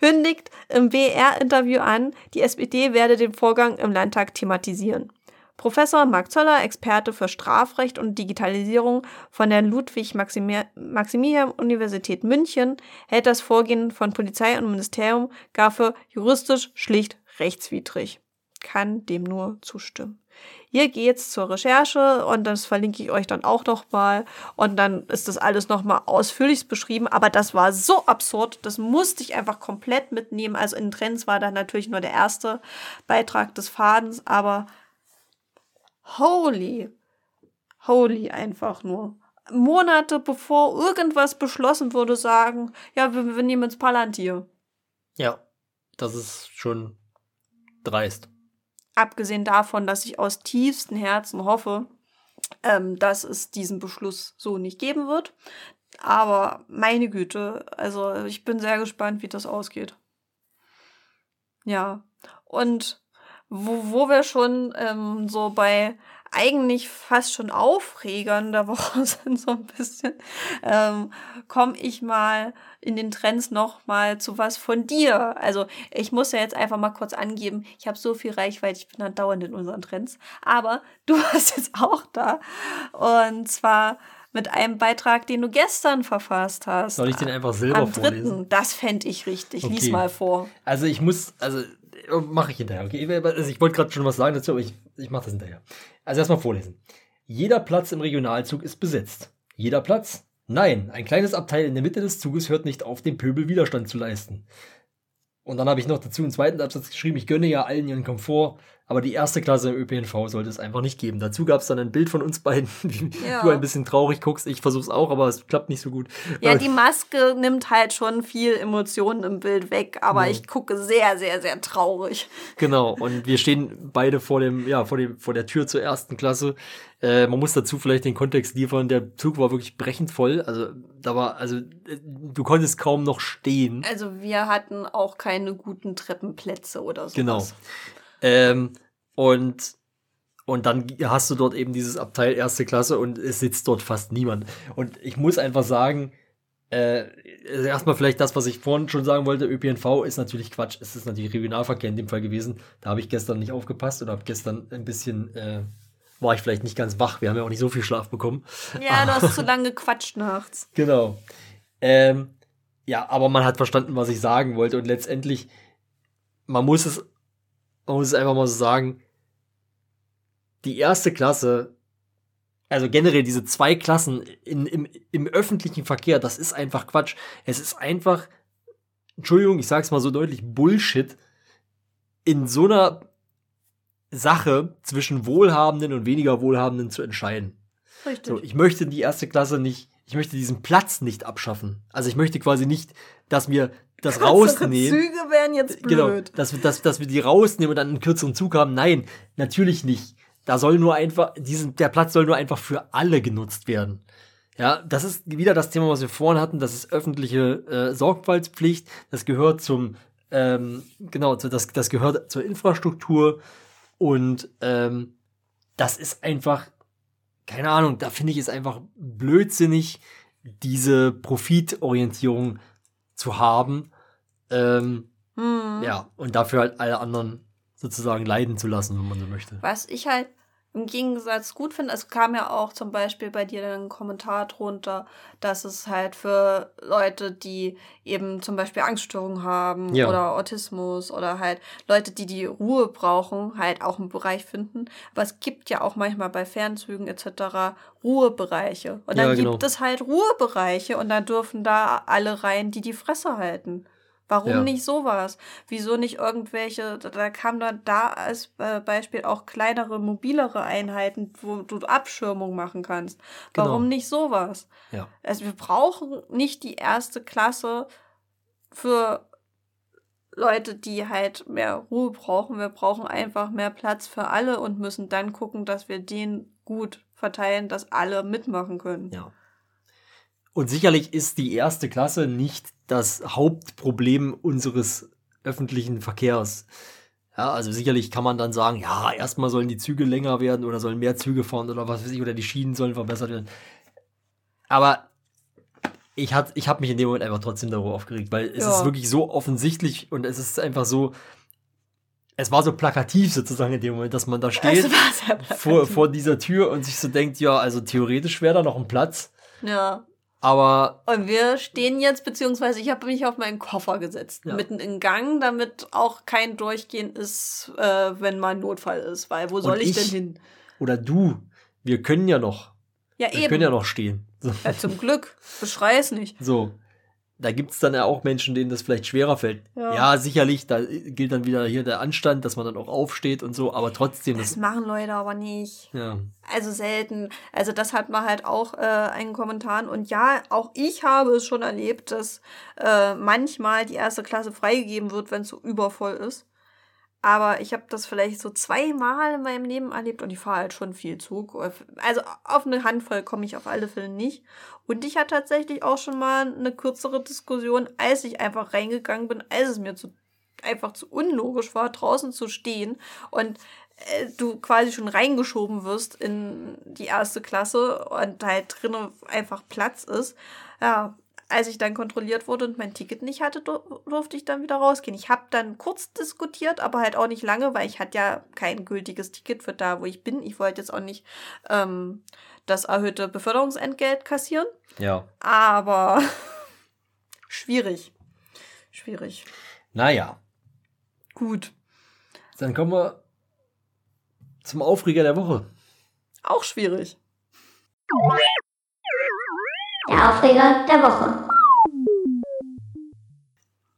kündigt im BR-Interview an, die SPD werde den Vorgang im Landtag thematisieren. Professor Marc Zoller, Experte für Strafrecht und Digitalisierung von der Ludwig-Maximilian-Universität München, hält das Vorgehen von Polizei und Ministerium gar für juristisch schlicht rechtswidrig. Kann dem nur zustimmen. Hier geht's zur Recherche und das verlinke ich euch dann auch noch mal und dann ist das alles noch mal ausführlich beschrieben, aber das war so absurd, das musste ich einfach komplett mitnehmen. Also in Trends war dann natürlich nur der erste Beitrag des Fadens, aber holy, holy einfach nur. Monate bevor irgendwas beschlossen wurde, sagen, ja, wir, wir nehmen ins Palantir. Ja. Das ist schon dreist. Abgesehen davon, dass ich aus tiefstem Herzen hoffe, ähm, dass es diesen Beschluss so nicht geben wird. Aber meine Güte, also ich bin sehr gespannt, wie das ausgeht. Ja, und wo, wo wir schon ähm, so bei eigentlich fast schon Aufregern der [LAUGHS] Woche sind, so ein bisschen, ähm, komme ich mal in den Trends noch mal zu was von dir. Also ich muss ja jetzt einfach mal kurz angeben, ich habe so viel Reichweite, ich bin andauernd in unseren Trends, aber du [LAUGHS] warst jetzt auch da. Und zwar mit einem Beitrag, den du gestern verfasst hast. Soll ich den einfach selber Am vorlesen? dritten. Das fände ich richtig. Lies Okay. mal vor. Also ich muss, also mache ich hinterher. Okay, also ich wollte gerade schon was sagen dazu, aber ich, ich mache das hinterher. Also erstmal vorlesen. Jeder Platz im Regionalzug ist besetzt. Jeder Platz? Nein, ein kleines Abteil in der Mitte des Zuges hört nicht auf, dem Pöbel Widerstand zu leisten. Und dann habe ich noch dazu einen zweiten Absatz geschrieben, ich gönne ja allen ihren Komfort, aber die erste Klasse im ÖPNV sollte es einfach nicht geben. Dazu gab es dann ein Bild von uns beiden, [LAUGHS] wie Ja. du ein bisschen traurig guckst. Ich versuche es auch, aber es klappt nicht so gut. Ja, die Maske nimmt halt schon viel Emotionen im Bild weg, aber Genau. ich gucke sehr, sehr, sehr traurig. Genau, [LAUGHS] und wir stehen beide vor dem, ja, vor dem, vor der Tür zur ersten Klasse. Äh, man muss dazu vielleicht den Kontext liefern. Der Zug war wirklich brechend voll. Also da war, also äh, du konntest kaum noch stehen. Also wir hatten auch keine guten Treppenplätze oder so. Genau. Ähm, und und dann hast du dort eben dieses Abteil erste Klasse und es sitzt dort fast niemand. Und ich muss einfach sagen, äh, also erstmal vielleicht das, was ich vorhin schon sagen wollte, ÖPNV ist natürlich Quatsch. Es ist natürlich Regionalverkehr in dem Fall gewesen. Da habe ich gestern nicht aufgepasst oder habe gestern ein bisschen, äh, war ich vielleicht nicht ganz wach. Wir haben ja auch nicht so viel Schlaf bekommen. Ja, du hast zu lange gequatscht nachts. [LAUGHS] Genau. Ähm, ja, aber man hat verstanden, was ich sagen wollte. Und letztendlich, man muss es, man muss es einfach mal so sagen, die erste Klasse, also generell diese zwei Klassen in, im, im öffentlichen Verkehr, das ist einfach Quatsch. Es ist einfach, Entschuldigung, ich sag's mal so deutlich, Bullshit, in so einer Sache zwischen Wohlhabenden und weniger Wohlhabenden zu entscheiden. Richtig. So, ich möchte die erste Klasse nicht, ich möchte diesen Platz nicht abschaffen. Also ich möchte quasi nicht, dass wir das Unsere rausnehmen. Züge wären jetzt blöd. Genau, dass wir, dass, dass wir die rausnehmen und dann einen kürzeren Zug haben. Nein, natürlich nicht. Da soll nur einfach, diesen, der Platz soll nur einfach für alle genutzt werden. Ja, das ist wieder das Thema, was wir vorhin hatten. Das ist öffentliche äh, Sorgfaltspflicht. Das gehört zum, ähm, genau, zu, das, das gehört zur Infrastruktur. Und ähm, das ist einfach, keine Ahnung, da finde ich es einfach blödsinnig, diese Profitorientierung zu haben. Ähm, Hm. ja, und dafür halt alle anderen sozusagen leiden zu lassen, wenn man so möchte. Was ich halt im Gegensatz gut finde, es kam ja auch zum Beispiel bei dir ein Kommentar drunter, dass es halt für Leute, die eben zum Beispiel Angststörungen haben Ja. oder Autismus oder halt Leute, die die Ruhe brauchen, halt auch einen Bereich finden. Aber es gibt ja auch manchmal bei Fernzügen etc. Ruhebereiche. Und dann Ja, gibt genau. es halt Ruhebereiche und dann dürfen da alle rein, die die Fresse halten. Warum Ja. nicht sowas? Wieso nicht irgendwelche, da- kam dann da als äh, Beispiel auch kleinere, mobilere Einheiten, wo du Abschirmung machen kannst. Genau. Warum nicht sowas? Ja. Also wir brauchen nicht die erste Klasse für Leute, die halt mehr Ruhe brauchen. Wir brauchen einfach mehr Platz für alle und müssen dann gucken, dass wir den gut verteilen, dass alle mitmachen können. Ja. Und sicherlich ist die erste Klasse nicht das Hauptproblem unseres öffentlichen Verkehrs. Ja, also sicherlich kann man dann sagen, ja, erstmal sollen die Züge länger werden oder sollen mehr Züge fahren oder was weiß ich, oder die Schienen sollen verbessert werden. Aber ich, hat, ich habe mich in dem Moment einfach trotzdem darüber aufgeregt, weil es Ja. ist wirklich so offensichtlich und es ist einfach so, es war so plakativ sozusagen in dem Moment, dass man da steht vor, vor dieser Tür und sich so denkt, ja, also theoretisch wäre da noch ein Platz, Ja. Aber Und wir stehen jetzt, beziehungsweise ich habe mich auf meinen Koffer gesetzt, Ja. mitten im Gang, damit auch kein Durchgehen ist, äh, wenn mal ein Notfall ist. Weil wo soll ich, ich- denn hin? oder du, wir können ja noch, Ja, wir eben. können ja noch stehen. So, Ja, zum Glück. [LAUGHS] Beschrei es nicht. so. Da gibt es dann ja auch Menschen, denen das vielleicht schwerer fällt. Ja. Ja. sicherlich, da gilt dann wieder hier der Anstand, dass man dann auch aufsteht und so, aber trotzdem, Das das, machen Leute aber nicht. ja, Also selten. Also das hat man halt auch äh, einen Kommentar. Und ja, auch ich habe es schon erlebt, dass äh, manchmal die erste Klasse freigegeben wird, wenn es so übervoll ist. Aber ich habe das vielleicht so zweimal in meinem Leben erlebt und ich fahre halt schon viel Zug. Also auf eine Handvoll komme ich auf alle Fälle nicht. Und ich hatte tatsächlich auch schon mal eine kürzere Diskussion, als ich einfach reingegangen bin, als es mir zu, einfach zu unlogisch war, draußen zu stehen und äh, du quasi schon reingeschoben wirst in die erste Klasse und halt drinnen einfach Platz ist. Ja, als ich dann kontrolliert wurde und mein Ticket nicht hatte, dur durfte ich dann wieder rausgehen. Ich habe dann kurz diskutiert, aber halt auch nicht lange, weil ich hatte ja kein gültiges Ticket für da, wo ich bin. Ich wollte jetzt auch nicht ähm, das erhöhte Beförderungsentgelt kassieren. Ja. Aber [LAUGHS] schwierig. Schwierig. Naja, Gut. dann kommen wir zum Aufreger der Woche. Auch schwierig. Der Aufreger der Woche.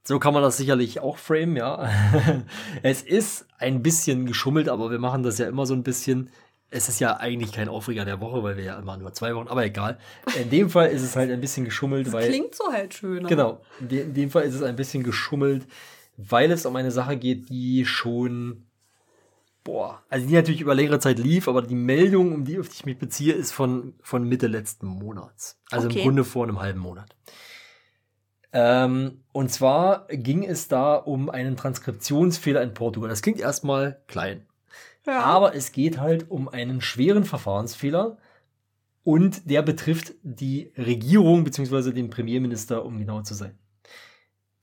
So kann man das sicherlich auch framen, ja. [LAUGHS] es ist ein bisschen geschummelt, aber wir machen das ja immer so ein bisschen. Es ist ja eigentlich kein Aufreger der Woche, weil wir ja immer nur zwei Wochen, aber egal. In dem Fall ist es halt ein bisschen geschummelt, weil. Klingt so halt schöner. Genau. In dem Fall ist es ein bisschen geschummelt, weil es um eine Sache geht, die schon. Boah, also die natürlich über längere Zeit lief, aber die Meldung, um die, auf die ich mich beziehe, ist von, von Mitte letzten Monats. Also Okay. im Grunde vor einem halben Monat. Ähm, und zwar ging es da um einen Transkriptionsfehler in Portugal. Das klingt erstmal klein. Ja. Aber es geht halt um einen schweren Verfahrensfehler und der betrifft die Regierung bzw. den Premierminister, um genau zu sein.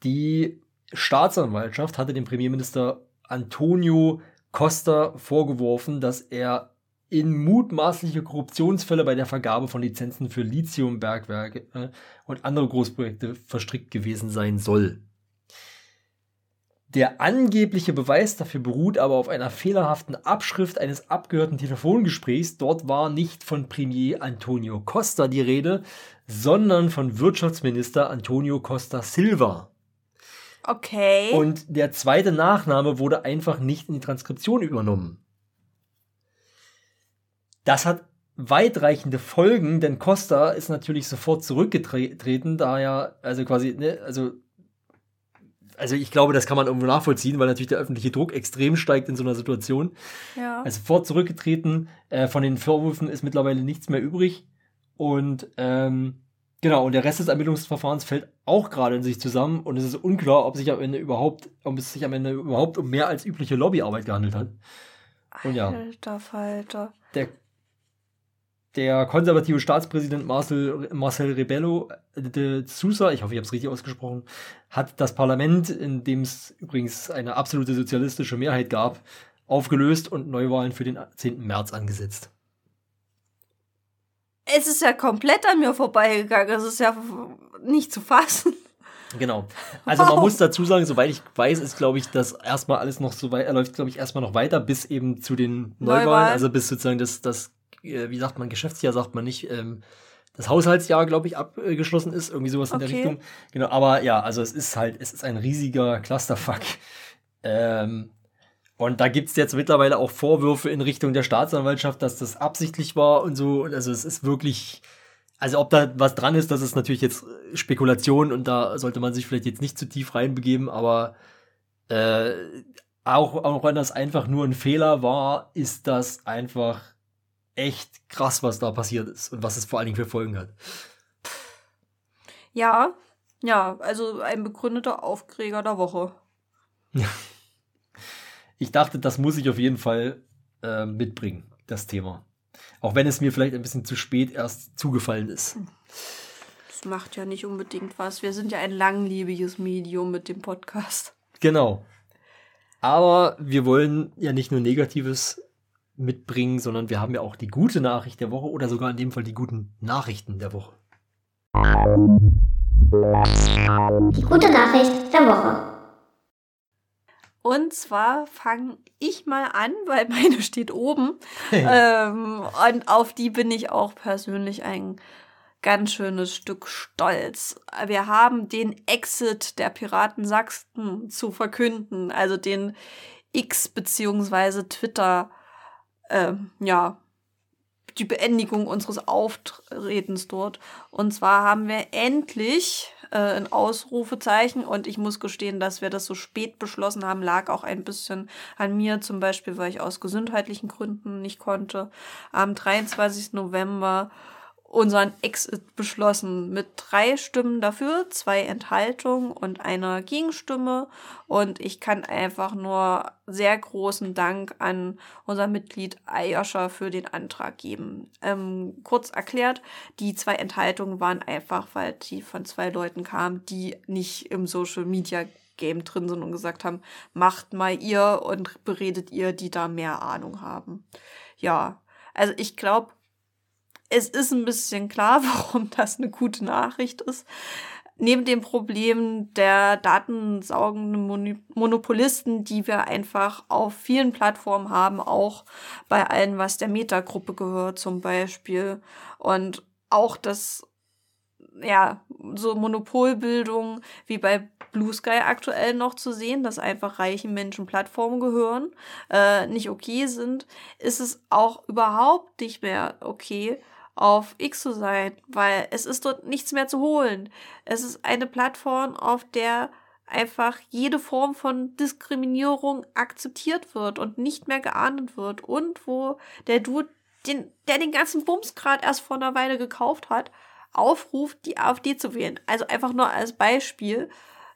Die Staatsanwaltschaft hatte dem Premierminister Antonio Costa vorgeworfen, dass er in mutmaßliche Korruptionsfälle bei der Vergabe von Lizenzen für Lithiumbergwerke äh, und andere Großprojekte verstrickt gewesen sein soll. Der angebliche Beweis dafür beruht aber auf einer fehlerhaften Abschrift eines abgehörten Telefongesprächs. Dort war nicht von Premier Antonio Costa die Rede, sondern von Wirtschaftsminister Antonio Costa Silva. Okay. Und der zweite Nachname wurde einfach nicht in die Transkription übernommen. Das hat weitreichende Folgen, denn Costa ist natürlich sofort zurückgetreten, da er, also quasi, ne, also, also ich glaube, das kann man irgendwo nachvollziehen, weil natürlich der öffentliche Druck extrem steigt in so einer Situation. ja. Also sofort zurückgetreten, äh, von den Vorwürfen ist mittlerweile nichts mehr übrig. Und ähm, genau, und der Rest des Ermittlungsverfahrens fällt auch gerade in sich zusammen und es ist unklar, ob sich am Ende überhaupt, ob es sich am Ende überhaupt um mehr als übliche Lobbyarbeit gehandelt hat. Und ja. Alter Falter. Der, der konservative Staatspräsident Marcel, Marcel Rebello de Sousa, ich hoffe, ich habe es richtig ausgesprochen, hat das Parlament, in dem es übrigens eine absolute sozialistische Mehrheit gab, aufgelöst und Neuwahlen für den 10. März angesetzt. Es ist ja komplett an mir vorbeigegangen. Es ist ja nicht zu fassen. Genau. Also man Wow. muss dazu sagen, soweit ich weiß, ist, glaube ich, das erstmal alles noch so weit, er läuft, glaube ich, erstmal noch weiter bis eben zu den Neuwahlen, Neuwahlen. also bis sozusagen das, das, äh, wie sagt man, Geschäftsjahr sagt man nicht, ähm, das Haushaltsjahr, glaube ich, abgeschlossen ist, irgendwie sowas in der Okay. Richtung. Genau, aber ja, also es ist halt, es ist ein riesiger Clusterfuck. Ähm, und da gibt es jetzt mittlerweile auch Vorwürfe in Richtung der Staatsanwaltschaft, dass das absichtlich war und so. Also es ist wirklich, also ob da was dran ist, das ist natürlich jetzt Spekulation und da sollte man sich vielleicht jetzt nicht zu tief reinbegeben, aber äh, auch, auch wenn das einfach nur ein Fehler war, ist das einfach echt krass, was da passiert ist und was es vor allen Dingen für Folgen hat. Ja, ja, also ein begründeter Aufreger der Woche. [LAUGHS] Ich dachte, das muss ich auf jeden Fall äh, mitbringen, das Thema. Auch wenn es mir vielleicht ein bisschen zu spät erst zugefallen ist. Das macht ja nicht unbedingt was. Wir sind ja ein langlebiges Medium mit dem Podcast. Genau. Aber wir wollen ja nicht nur Negatives mitbringen, sondern wir haben ja auch die gute Nachricht der Woche oder sogar in dem Fall die guten Nachrichten der Woche. Die gute Nachricht der Woche. Und zwar fange ich mal an, [LAUGHS] weil meine steht oben. ähm, und auf die bin ich auch persönlich ein ganz schönes Stück stolz. Wir haben den Exit der Piraten Sachsen zu verkünden, also den X beziehungsweise Twitter, ähm, ja, die Beendigung unseres Auftretens dort. Und zwar haben wir endlich äh, ein Ausrufezeichen und ich muss gestehen, dass wir das so spät beschlossen haben, lag auch ein bisschen an mir, zum Beispiel, weil ich aus gesundheitlichen Gründen nicht konnte. Am 23. November unseren Exit beschlossen mit drei Stimmen dafür, zwei Enthaltungen und einer Gegenstimme. Und ich kann einfach nur sehr großen Dank an unser Mitglied Ayosha für den Antrag geben. Ähm, kurz erklärt, die zwei Enthaltungen waren einfach, weil die von zwei Leuten kamen, die nicht im Social Media Game drin sind und gesagt haben, macht mal ihr und beredet ihr, die da mehr Ahnung haben. Ja, also ich glaube, es ist ein bisschen klar, [LAUGHS] warum das eine gute Nachricht ist. Neben dem Problem der datensaugenden Monopolisten, die wir einfach auf vielen Plattformen haben, auch bei allen, was der Metagruppe gehört zum Beispiel. Und auch das, ja, so Monopolbildung wie bei Blue Sky aktuell noch zu sehen, dass einfach reichen Menschen Plattformen gehören, äh, nicht okay sind, ist es auch überhaupt nicht mehr okay, auf X zu sein, weil es ist dort nichts mehr zu holen. Es ist eine Plattform, auf der einfach jede Form von Diskriminierung akzeptiert wird und nicht mehr geahndet wird und wo der Dude, den, der den ganzen Bums gerade erst vor einer Weile gekauft hat, aufruft, die AfD zu wählen. Also einfach nur als Beispiel,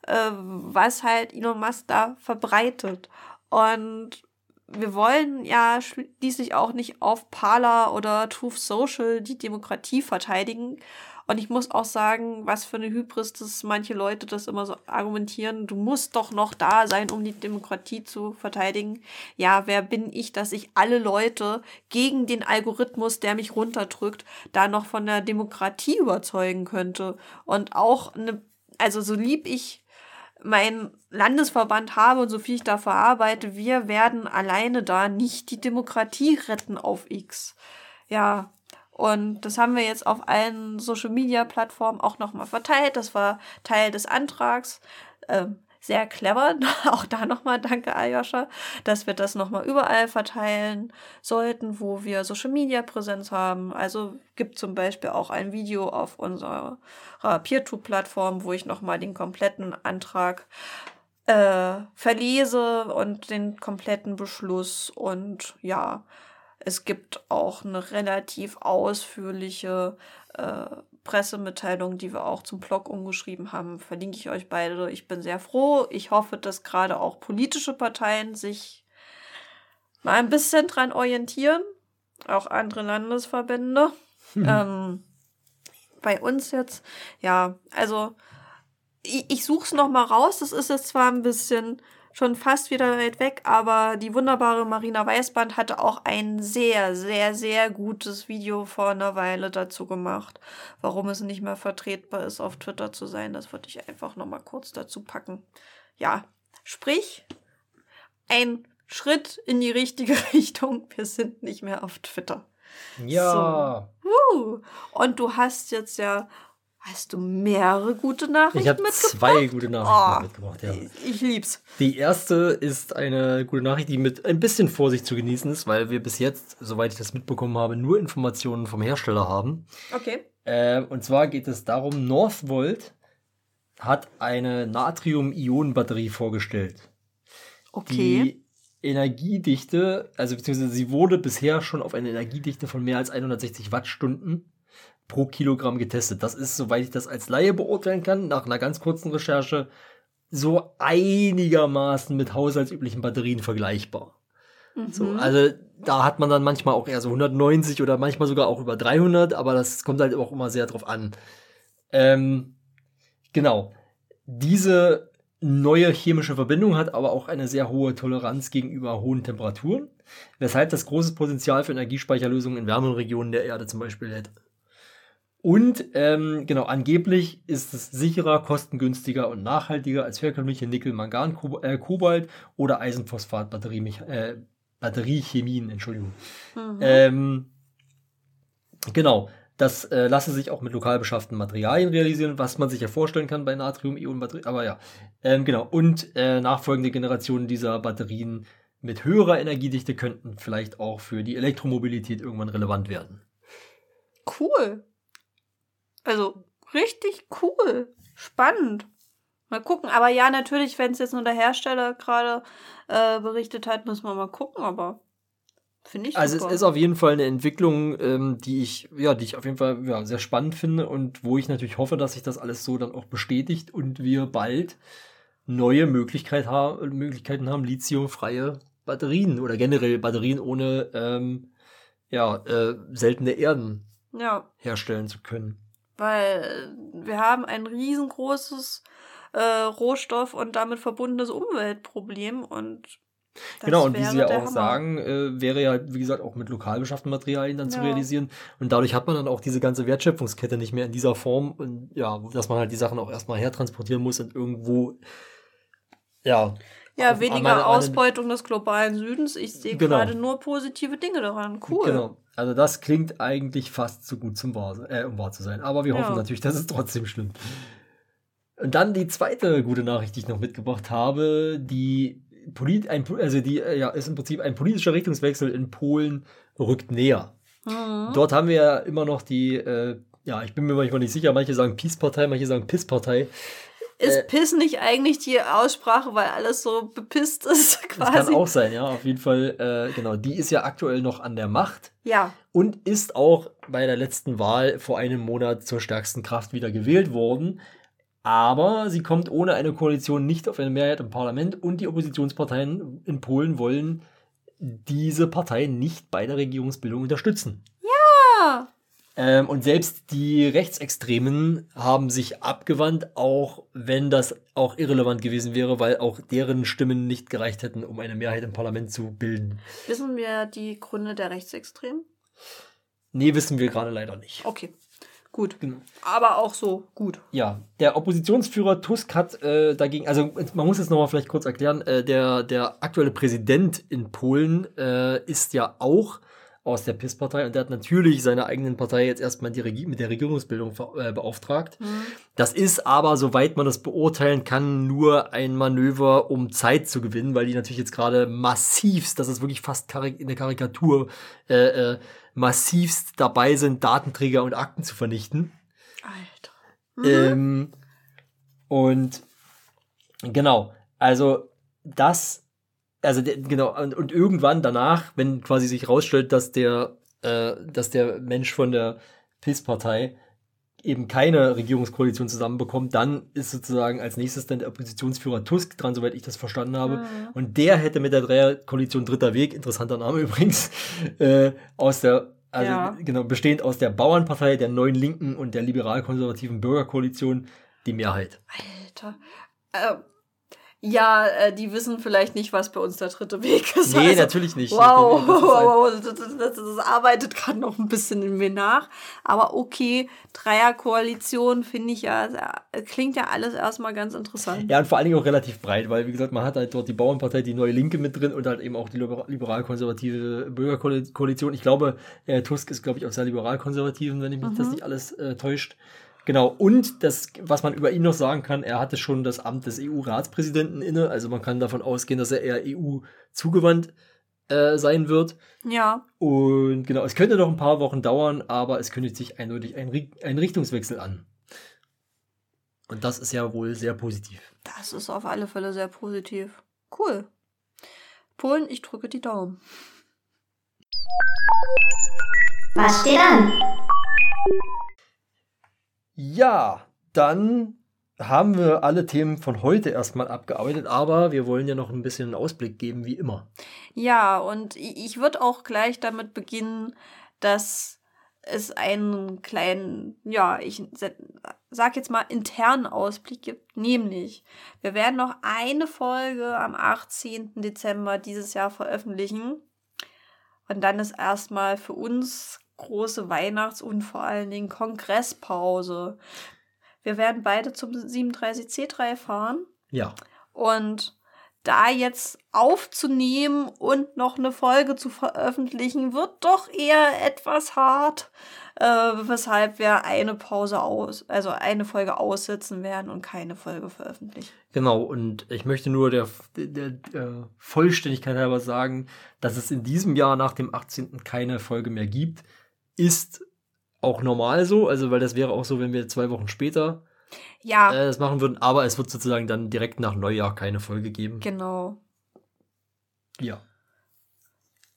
äh, was halt Elon Musk da verbreitet. Und wir wollen ja schließlich auch nicht auf Parler oder Truth Social die Demokratie verteidigen. Und ich muss auch sagen, was für eine Hybris, dass manche Leute das immer so argumentieren, du musst doch noch da sein, um die Demokratie zu verteidigen. Ja, wer bin ich, dass ich alle Leute gegen den Algorithmus, der mich runterdrückt, da noch von der Demokratie überzeugen könnte? Und auch eine, also so lieb ich mein Landesverband habe und so viel ich da verarbeite, wir werden alleine da nicht die Demokratie retten auf X. Ja, und das haben wir jetzt auf allen Social Media Plattformen auch nochmal verteilt. Das war Teil des Antrags. Ähm, sehr clever. [LAUGHS] Auch da nochmal danke, Aljoscha, dass wir das nochmal überall verteilen sollten, wo wir Social Media Präsenz haben. Also gibt zum Beispiel auch ein Video auf unserer PeerTube-Plattform, wo ich nochmal den kompletten Antrag äh, verlese und den kompletten Beschluss und ja, es gibt auch eine relativ ausführliche äh, Pressemitteilung, die wir auch zum Blog umgeschrieben haben, verlinke ich euch beide. Ich bin sehr froh. Ich hoffe, dass gerade auch politische Parteien sich mal ein bisschen dran orientieren. Auch andere Landesverbände. Hm. Ähm, bei uns jetzt, ja, also ich, ich suche es nochmal raus. Das ist jetzt zwar ein bisschen schon fast wieder weit weg, aber die wunderbare Marina Weißband hatte auch ein sehr, sehr, sehr gutes Video vor einer Weile dazu gemacht, warum es nicht mehr vertretbar ist, auf Twitter zu sein. Das würde ich einfach nochmal kurz dazu packen. Ja, sprich, ein Schritt in die richtige [LAUGHS] Richtung. Wir sind nicht mehr auf Twitter. Ja. So. Uh. Und du hast jetzt ja Hast du mehrere gute Nachrichten ich mitgebracht? Ich habe zwei gute Nachrichten oh, mitgebracht, ja. Ich lieb's. Die erste ist eine gute Nachricht, die mit ein bisschen Vorsicht zu genießen ist, weil wir bis jetzt, soweit ich das mitbekommen habe, nur Informationen vom Hersteller haben. Okay. Äh, und zwar geht es darum, Northvolt hat eine Natrium-Ionen-Batterie vorgestellt. Okay. Die Energiedichte, also beziehungsweise sie wurde bisher schon auf eine Energiedichte von mehr als 160 Wattstunden pro Kilogramm getestet. Das ist, soweit ich das als Laie beurteilen kann, nach einer ganz kurzen Recherche, so einigermaßen mit haushaltsüblichen Batterien vergleichbar. Mhm. So, also da hat man dann manchmal auch eher so 190 oder manchmal sogar auch über 300, aber das kommt halt auch immer sehr drauf an. Ähm, genau. Diese neue chemische Verbindung hat aber auch eine sehr hohe Toleranz gegenüber hohen Temperaturen, weshalb das großes Potenzial für Energiespeicherlösungen in wärmeren Regionen der Erde zum Beispiel hätte. Und ähm, genau, angeblich ist es sicherer, kostengünstiger und nachhaltiger als herkömmliche Nickel, Mangan, äh, Kobalt oder Eisenphosphat Batterie, äh, Batteriechemien, Entschuldigung. Mhm. Ähm, genau, das äh, lasse sich auch mit lokal beschafften Materialien realisieren, was man sich ja vorstellen kann bei Natrium-Ionen-Batterien. Aber ja, ähm, genau. Und äh, nachfolgende Generationen dieser Batterien mit höherer Energiedichte könnten vielleicht auch für die Elektromobilität irgendwann relevant werden. Cool. Also richtig cool. Spannend. Mal gucken. Aber ja, natürlich, wenn es jetzt nur der Hersteller gerade äh, berichtet hat, müssen wir mal gucken. Aber Finde ich Also super. es ist auf jeden Fall eine Entwicklung, ähm, die ich, ja, die ich auf jeden Fall ja, sehr spannend finde und wo ich natürlich hoffe, dass sich das alles so dann auch bestätigt und wir bald neue Möglichkeit ha Möglichkeiten haben, lithiumfreie Batterien oder generell Batterien ohne ähm, ja, äh, seltene Erden ja, herstellen zu können. Weil wir haben ein riesengroßes äh, Rohstoff und damit verbundenes Umweltproblem und das genau, und wie Sie ja auch Hammer. sagen, äh, wäre ja, wie gesagt, auch mit lokal beschafften Materialien dann zu Ja. realisieren. Und dadurch hat man dann auch diese ganze Wertschöpfungskette nicht mehr in dieser Form. Und ja, dass man halt die Sachen auch erstmal hertransportieren muss und irgendwo, ja. Ja, weniger meine- Ausbeutung des globalen Südens. Ich sehe Genau. gerade nur positive Dinge daran. Cool. Genau. Also das klingt eigentlich fast zu gut zum wahr, äh, um wahr zu sein. Aber wir Ja. hoffen natürlich, dass es trotzdem stimmt. Und dann die zweite gute Nachricht, die ich noch mitgebracht habe, die Polit ein, also die äh, ja, ist im Prinzip ein politischer Richtungswechsel in Polen rückt näher. Mhm. Dort haben wir ja immer noch die, äh, ja, ich bin mir manchmal nicht sicher, manche sagen Peace-Partei, manche sagen Piss-Partei. Ist äh, Piss nicht eigentlich die Aussprache, weil alles so bepisst ist, [LAUGHS] Das kann quasi? auch sein, ja, auf jeden Fall, äh, genau, die ist ja aktuell noch an der Macht. Ja. und ist auch bei der letzten Wahl vor einem Monat zur stärksten Kraft wieder gewählt worden. Aber sie kommt ohne eine Koalition nicht auf eine Mehrheit im Parlament und die Oppositionsparteien in Polen wollen diese Partei nicht bei der Regierungsbildung unterstützen. Ah, Ähm, und selbst die Rechtsextremen haben sich abgewandt, auch wenn das auch irrelevant gewesen wäre, weil auch deren Stimmen nicht gereicht hätten, um eine Mehrheit im Parlament zu bilden. wissen wir die Gründe der Rechtsextremen? Nee, wissen wir gerade leider nicht. Okay, gut. Genau. Aber auch so gut. Ja, der Oppositionsführer Tusk hat äh, dagegen, also man muss es nochmal vielleicht kurz erklären, äh, der, der aktuelle Präsident in Polen äh, ist ja auch aus der PIS-Partei und der hat natürlich seine eigenen Partei jetzt erstmal mit der Regierungsbildung äh, beauftragt. Das ist aber, soweit man das beurteilen kann, nur ein Manöver, um Zeit zu gewinnen, weil die natürlich jetzt gerade massivst, das ist wirklich fast in der Karikatur, äh, äh, massivst dabei sind, Datenträger und Akten zu vernichten. Alter. Ähm, und genau, also das, also genau, und, und irgendwann danach, wenn quasi sich rausstellt, dass der, äh, dass der Mensch von der PIS-Partei eben keine Regierungskoalition zusammenbekommt, dann ist sozusagen als nächstes dann der Oppositionsführer Tusk dran, soweit ich das verstanden habe. Mhm. Und der hätte mit der Dreierkoalition Dritter Weg, interessanter Name [LAUGHS] übrigens, äh, aus der, also Ja. genau, bestehend aus der Bauernpartei, der Neuen Linken und der liberal-konservativen Bürgerkoalition die Mehrheit. Alter. Äh, ja, äh, die wissen vielleicht nicht, was bei uns der dritte Weg ist. Nee, Also, natürlich nicht. Wow, Das wow, das, das, das, arbeitet gerade noch ein bisschen in mir nach. Aber okay, Dreierkoalition finde ich ja, sehr- klingt ja alles erstmal ganz interessant. Ja, und vor allen Dingen auch relativ breit, weil, wie gesagt, man hat halt dort die Bauernpartei, die Neue Linke mit drin und halt eben auch die liber- liberal-konservative Bürgerkoalition. Ich glaube, äh, Tusk ist, glaube ich, aus der liberal-konservativen, wenn ich mich das nicht alles äh, täuscht. Genau, und das, was man über ihn noch sagen kann, er hatte schon das Amt des EU-Ratspräsidenten inne, also man kann davon ausgehen, dass er eher EU-zugewandt äh, sein wird. Ja, Und genau, es könnte noch ein paar Wochen dauern, aber es kündigt sich eindeutig ein, ein Richtungswechsel an. Und das ist ja wohl sehr positiv. das ist auf alle Fälle sehr positiv. Cool. Polen, ich drücke die Daumen. Was steht an? Ja, dann haben wir alle Themen von heute erstmal abgearbeitet, aber wir wollen ja noch ein bisschen einen Ausblick geben, wie immer. Ja, und ich, würde auch gleich damit beginnen, dass es einen kleinen, ja, ich sag jetzt mal internen Ausblick gibt, nämlich wir werden noch eine Folge am 18. Dezember dieses Jahr veröffentlichen und dann ist erstmal für uns große Weihnachts- und vor allen Dingen Kongresspause. Wir werden beide zum 37C3 fahren. Ja, Und da jetzt aufzunehmen und noch eine Folge zu veröffentlichen, wird doch eher etwas hart, äh, weshalb wir eine Pause aus, also eine Folge aussetzen werden und keine Folge veröffentlichen. genau. Und ich möchte nur der, der, der Vollständigkeit halber sagen, dass es in diesem Jahr nach dem 18. keine Folge mehr gibt, ist auch normal so. Also, weil das wäre auch so, wenn wir zwei Wochen später Ja, äh, das machen würden. Aber es wird sozusagen dann direkt nach Neujahr keine Folge geben. genau. Ja.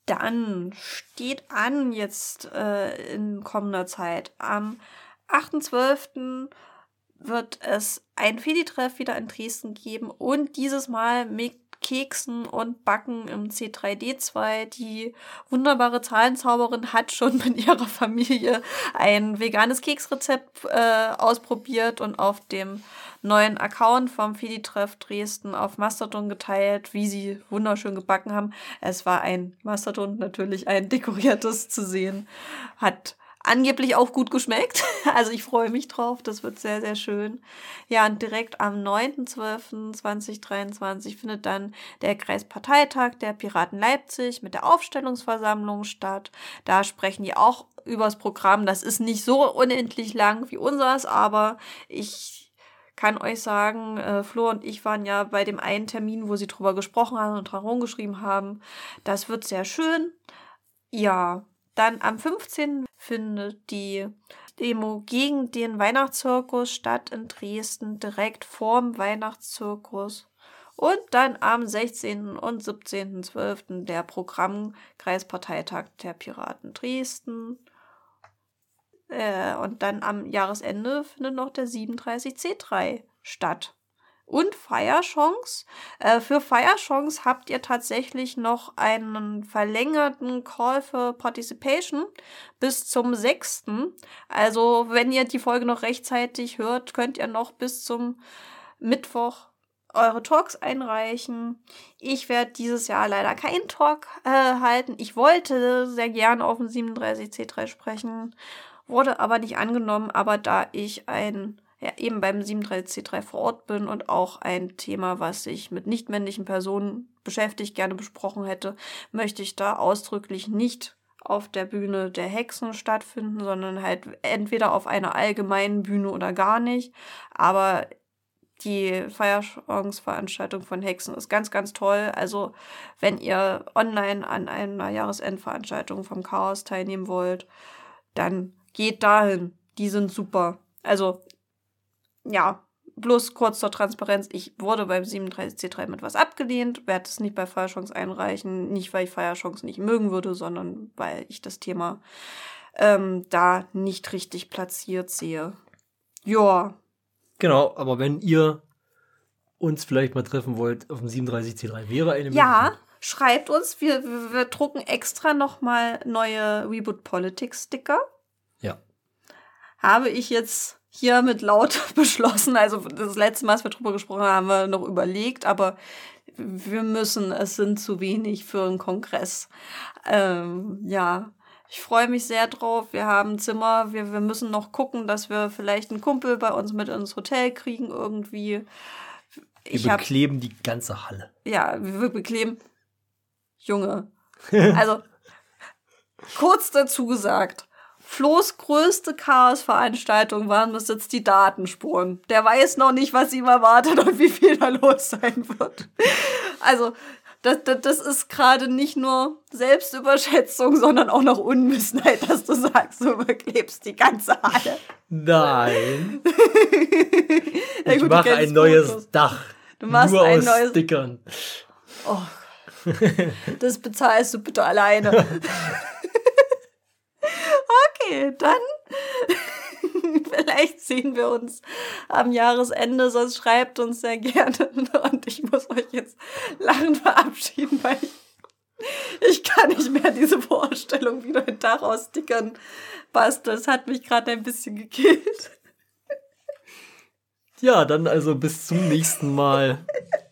Dann steht an jetzt äh, in kommender Zeit. Am 8.12. wird es ein Fedi-Treff wieder in Dresden geben und dieses Mal mit Keksen und Backen im C3D2. Die wunderbare Zahlenzauberin hat schon [LAUGHS] mit ihrer Familie ein veganes Keksrezept äh, ausprobiert und auf dem neuen Account vom Fidi-Treff Dresden auf Mastodon geteilt, wie sie wunderschön gebacken haben. Es war ein Mastodon, natürlich ein dekoriertes zu sehen. Hat angeblich auch gut geschmeckt. [LAUGHS] Also ich freue mich drauf. Das wird sehr, sehr schön. Ja, und direkt am 9.12.2023 findet dann der Kreisparteitag der Piraten Leipzig mit der Aufstellungsversammlung statt. Da sprechen die auch übers Programm. Das ist nicht so unendlich lang wie unseres, aber ich kann euch sagen, äh, Flo und ich waren ja bei dem einen Termin, wo sie drüber gesprochen haben und dran rumgeschrieben haben. Das wird sehr schön. Ja, dann am 15. findet die Demo gegen den Weihnachtszirkus statt in Dresden, direkt vorm Weihnachtszirkus. Und dann am 16. und 17.12. der Programmkreisparteitag der Piraten Dresden. Äh, und dann am Jahresende findet noch der 37C3 statt und Feierchance. Äh, für Feierchance habt ihr tatsächlich noch einen verlängerten Call for Participation bis zum 6. Also, wenn ihr die Folge noch rechtzeitig hört, könnt ihr noch bis zum Mittwoch eure Talks einreichen. Ich werde dieses Jahr leider keinen Talk äh, halten. Ich wollte sehr gern auf dem 37C3 sprechen, wurde aber nicht angenommen. Aber da ich ein ja, eben beim 37C3 vor Ort bin und auch ein Thema, was sich mit nichtmännlichen Personen beschäftigt, gerne besprochen hätte, möchte ich da ausdrücklich nicht auf der Bühne der Hexen stattfinden, sondern halt entweder auf einer allgemeinen Bühne oder gar nicht. Aber die Feierchance-Veranstaltung von Hexen ist ganz, ganz toll. Also, wenn ihr online an einer Jahresendveranstaltung vom Chaos teilnehmen wollt, dann geht dahin. Die sind super. Also, ja, bloß kurz zur Transparenz. Ich wurde beim 37C3 mit was abgelehnt, werde es nicht bei Feierchance einreichen. Nicht, weil ich Feierchance nicht mögen würde, sondern weil ich das Thema ähm, da nicht richtig platziert sehe. Ja. Genau, aber wenn ihr uns vielleicht mal treffen wollt auf dem 37C3, wäre eine Ja, schreibt uns. Wir, wir, wir drucken extra nochmal neue Reboot Politics Sticker. Ja. Habe ich jetzt hier mit laut [LAUGHS] beschlossen. Also das letzte Mal, als wir drüber gesprochen haben, haben wir noch überlegt, aber wir müssen, es sind zu wenig für einen Kongress. Ähm, ja, ich freue mich sehr drauf. Wir haben Zimmer. Wir, wir müssen noch gucken, dass wir vielleicht einen Kumpel bei uns mit ins Hotel kriegen irgendwie. Ich wir bekleben hab, die ganze Halle. Ja, wir bekleben. Junge. [LAUGHS] Also, kurz dazu gesagt. Flo's größte Chaos-Veranstaltung waren bis jetzt die Datenspuren. Der weiß noch nicht, was ihm erwartet und wie viel da los sein wird. Also, das, das, das ist gerade nicht nur Selbstüberschätzung, sondern auch noch Unwissenheit, dass du sagst, du überklebst die ganze Halle. Nein. [LAUGHS] ja, ich mache ein neues Fotos. Dach. Du machst nur ein aus neues Stickern. Oh. Das bezahlst du bitte alleine. [LAUGHS] Okay, dann [LAUGHS] vielleicht sehen wir uns am Jahresende, sonst schreibt uns sehr gerne. [LAUGHS] Und ich muss euch jetzt lachend verabschieden, weil ich, ich kann nicht mehr diese Vorstellung wieder ein Dach ausstickern. Bastel, das hat mich gerade ein bisschen gekillt. Ja, dann also bis zum nächsten Mal. [LAUGHS]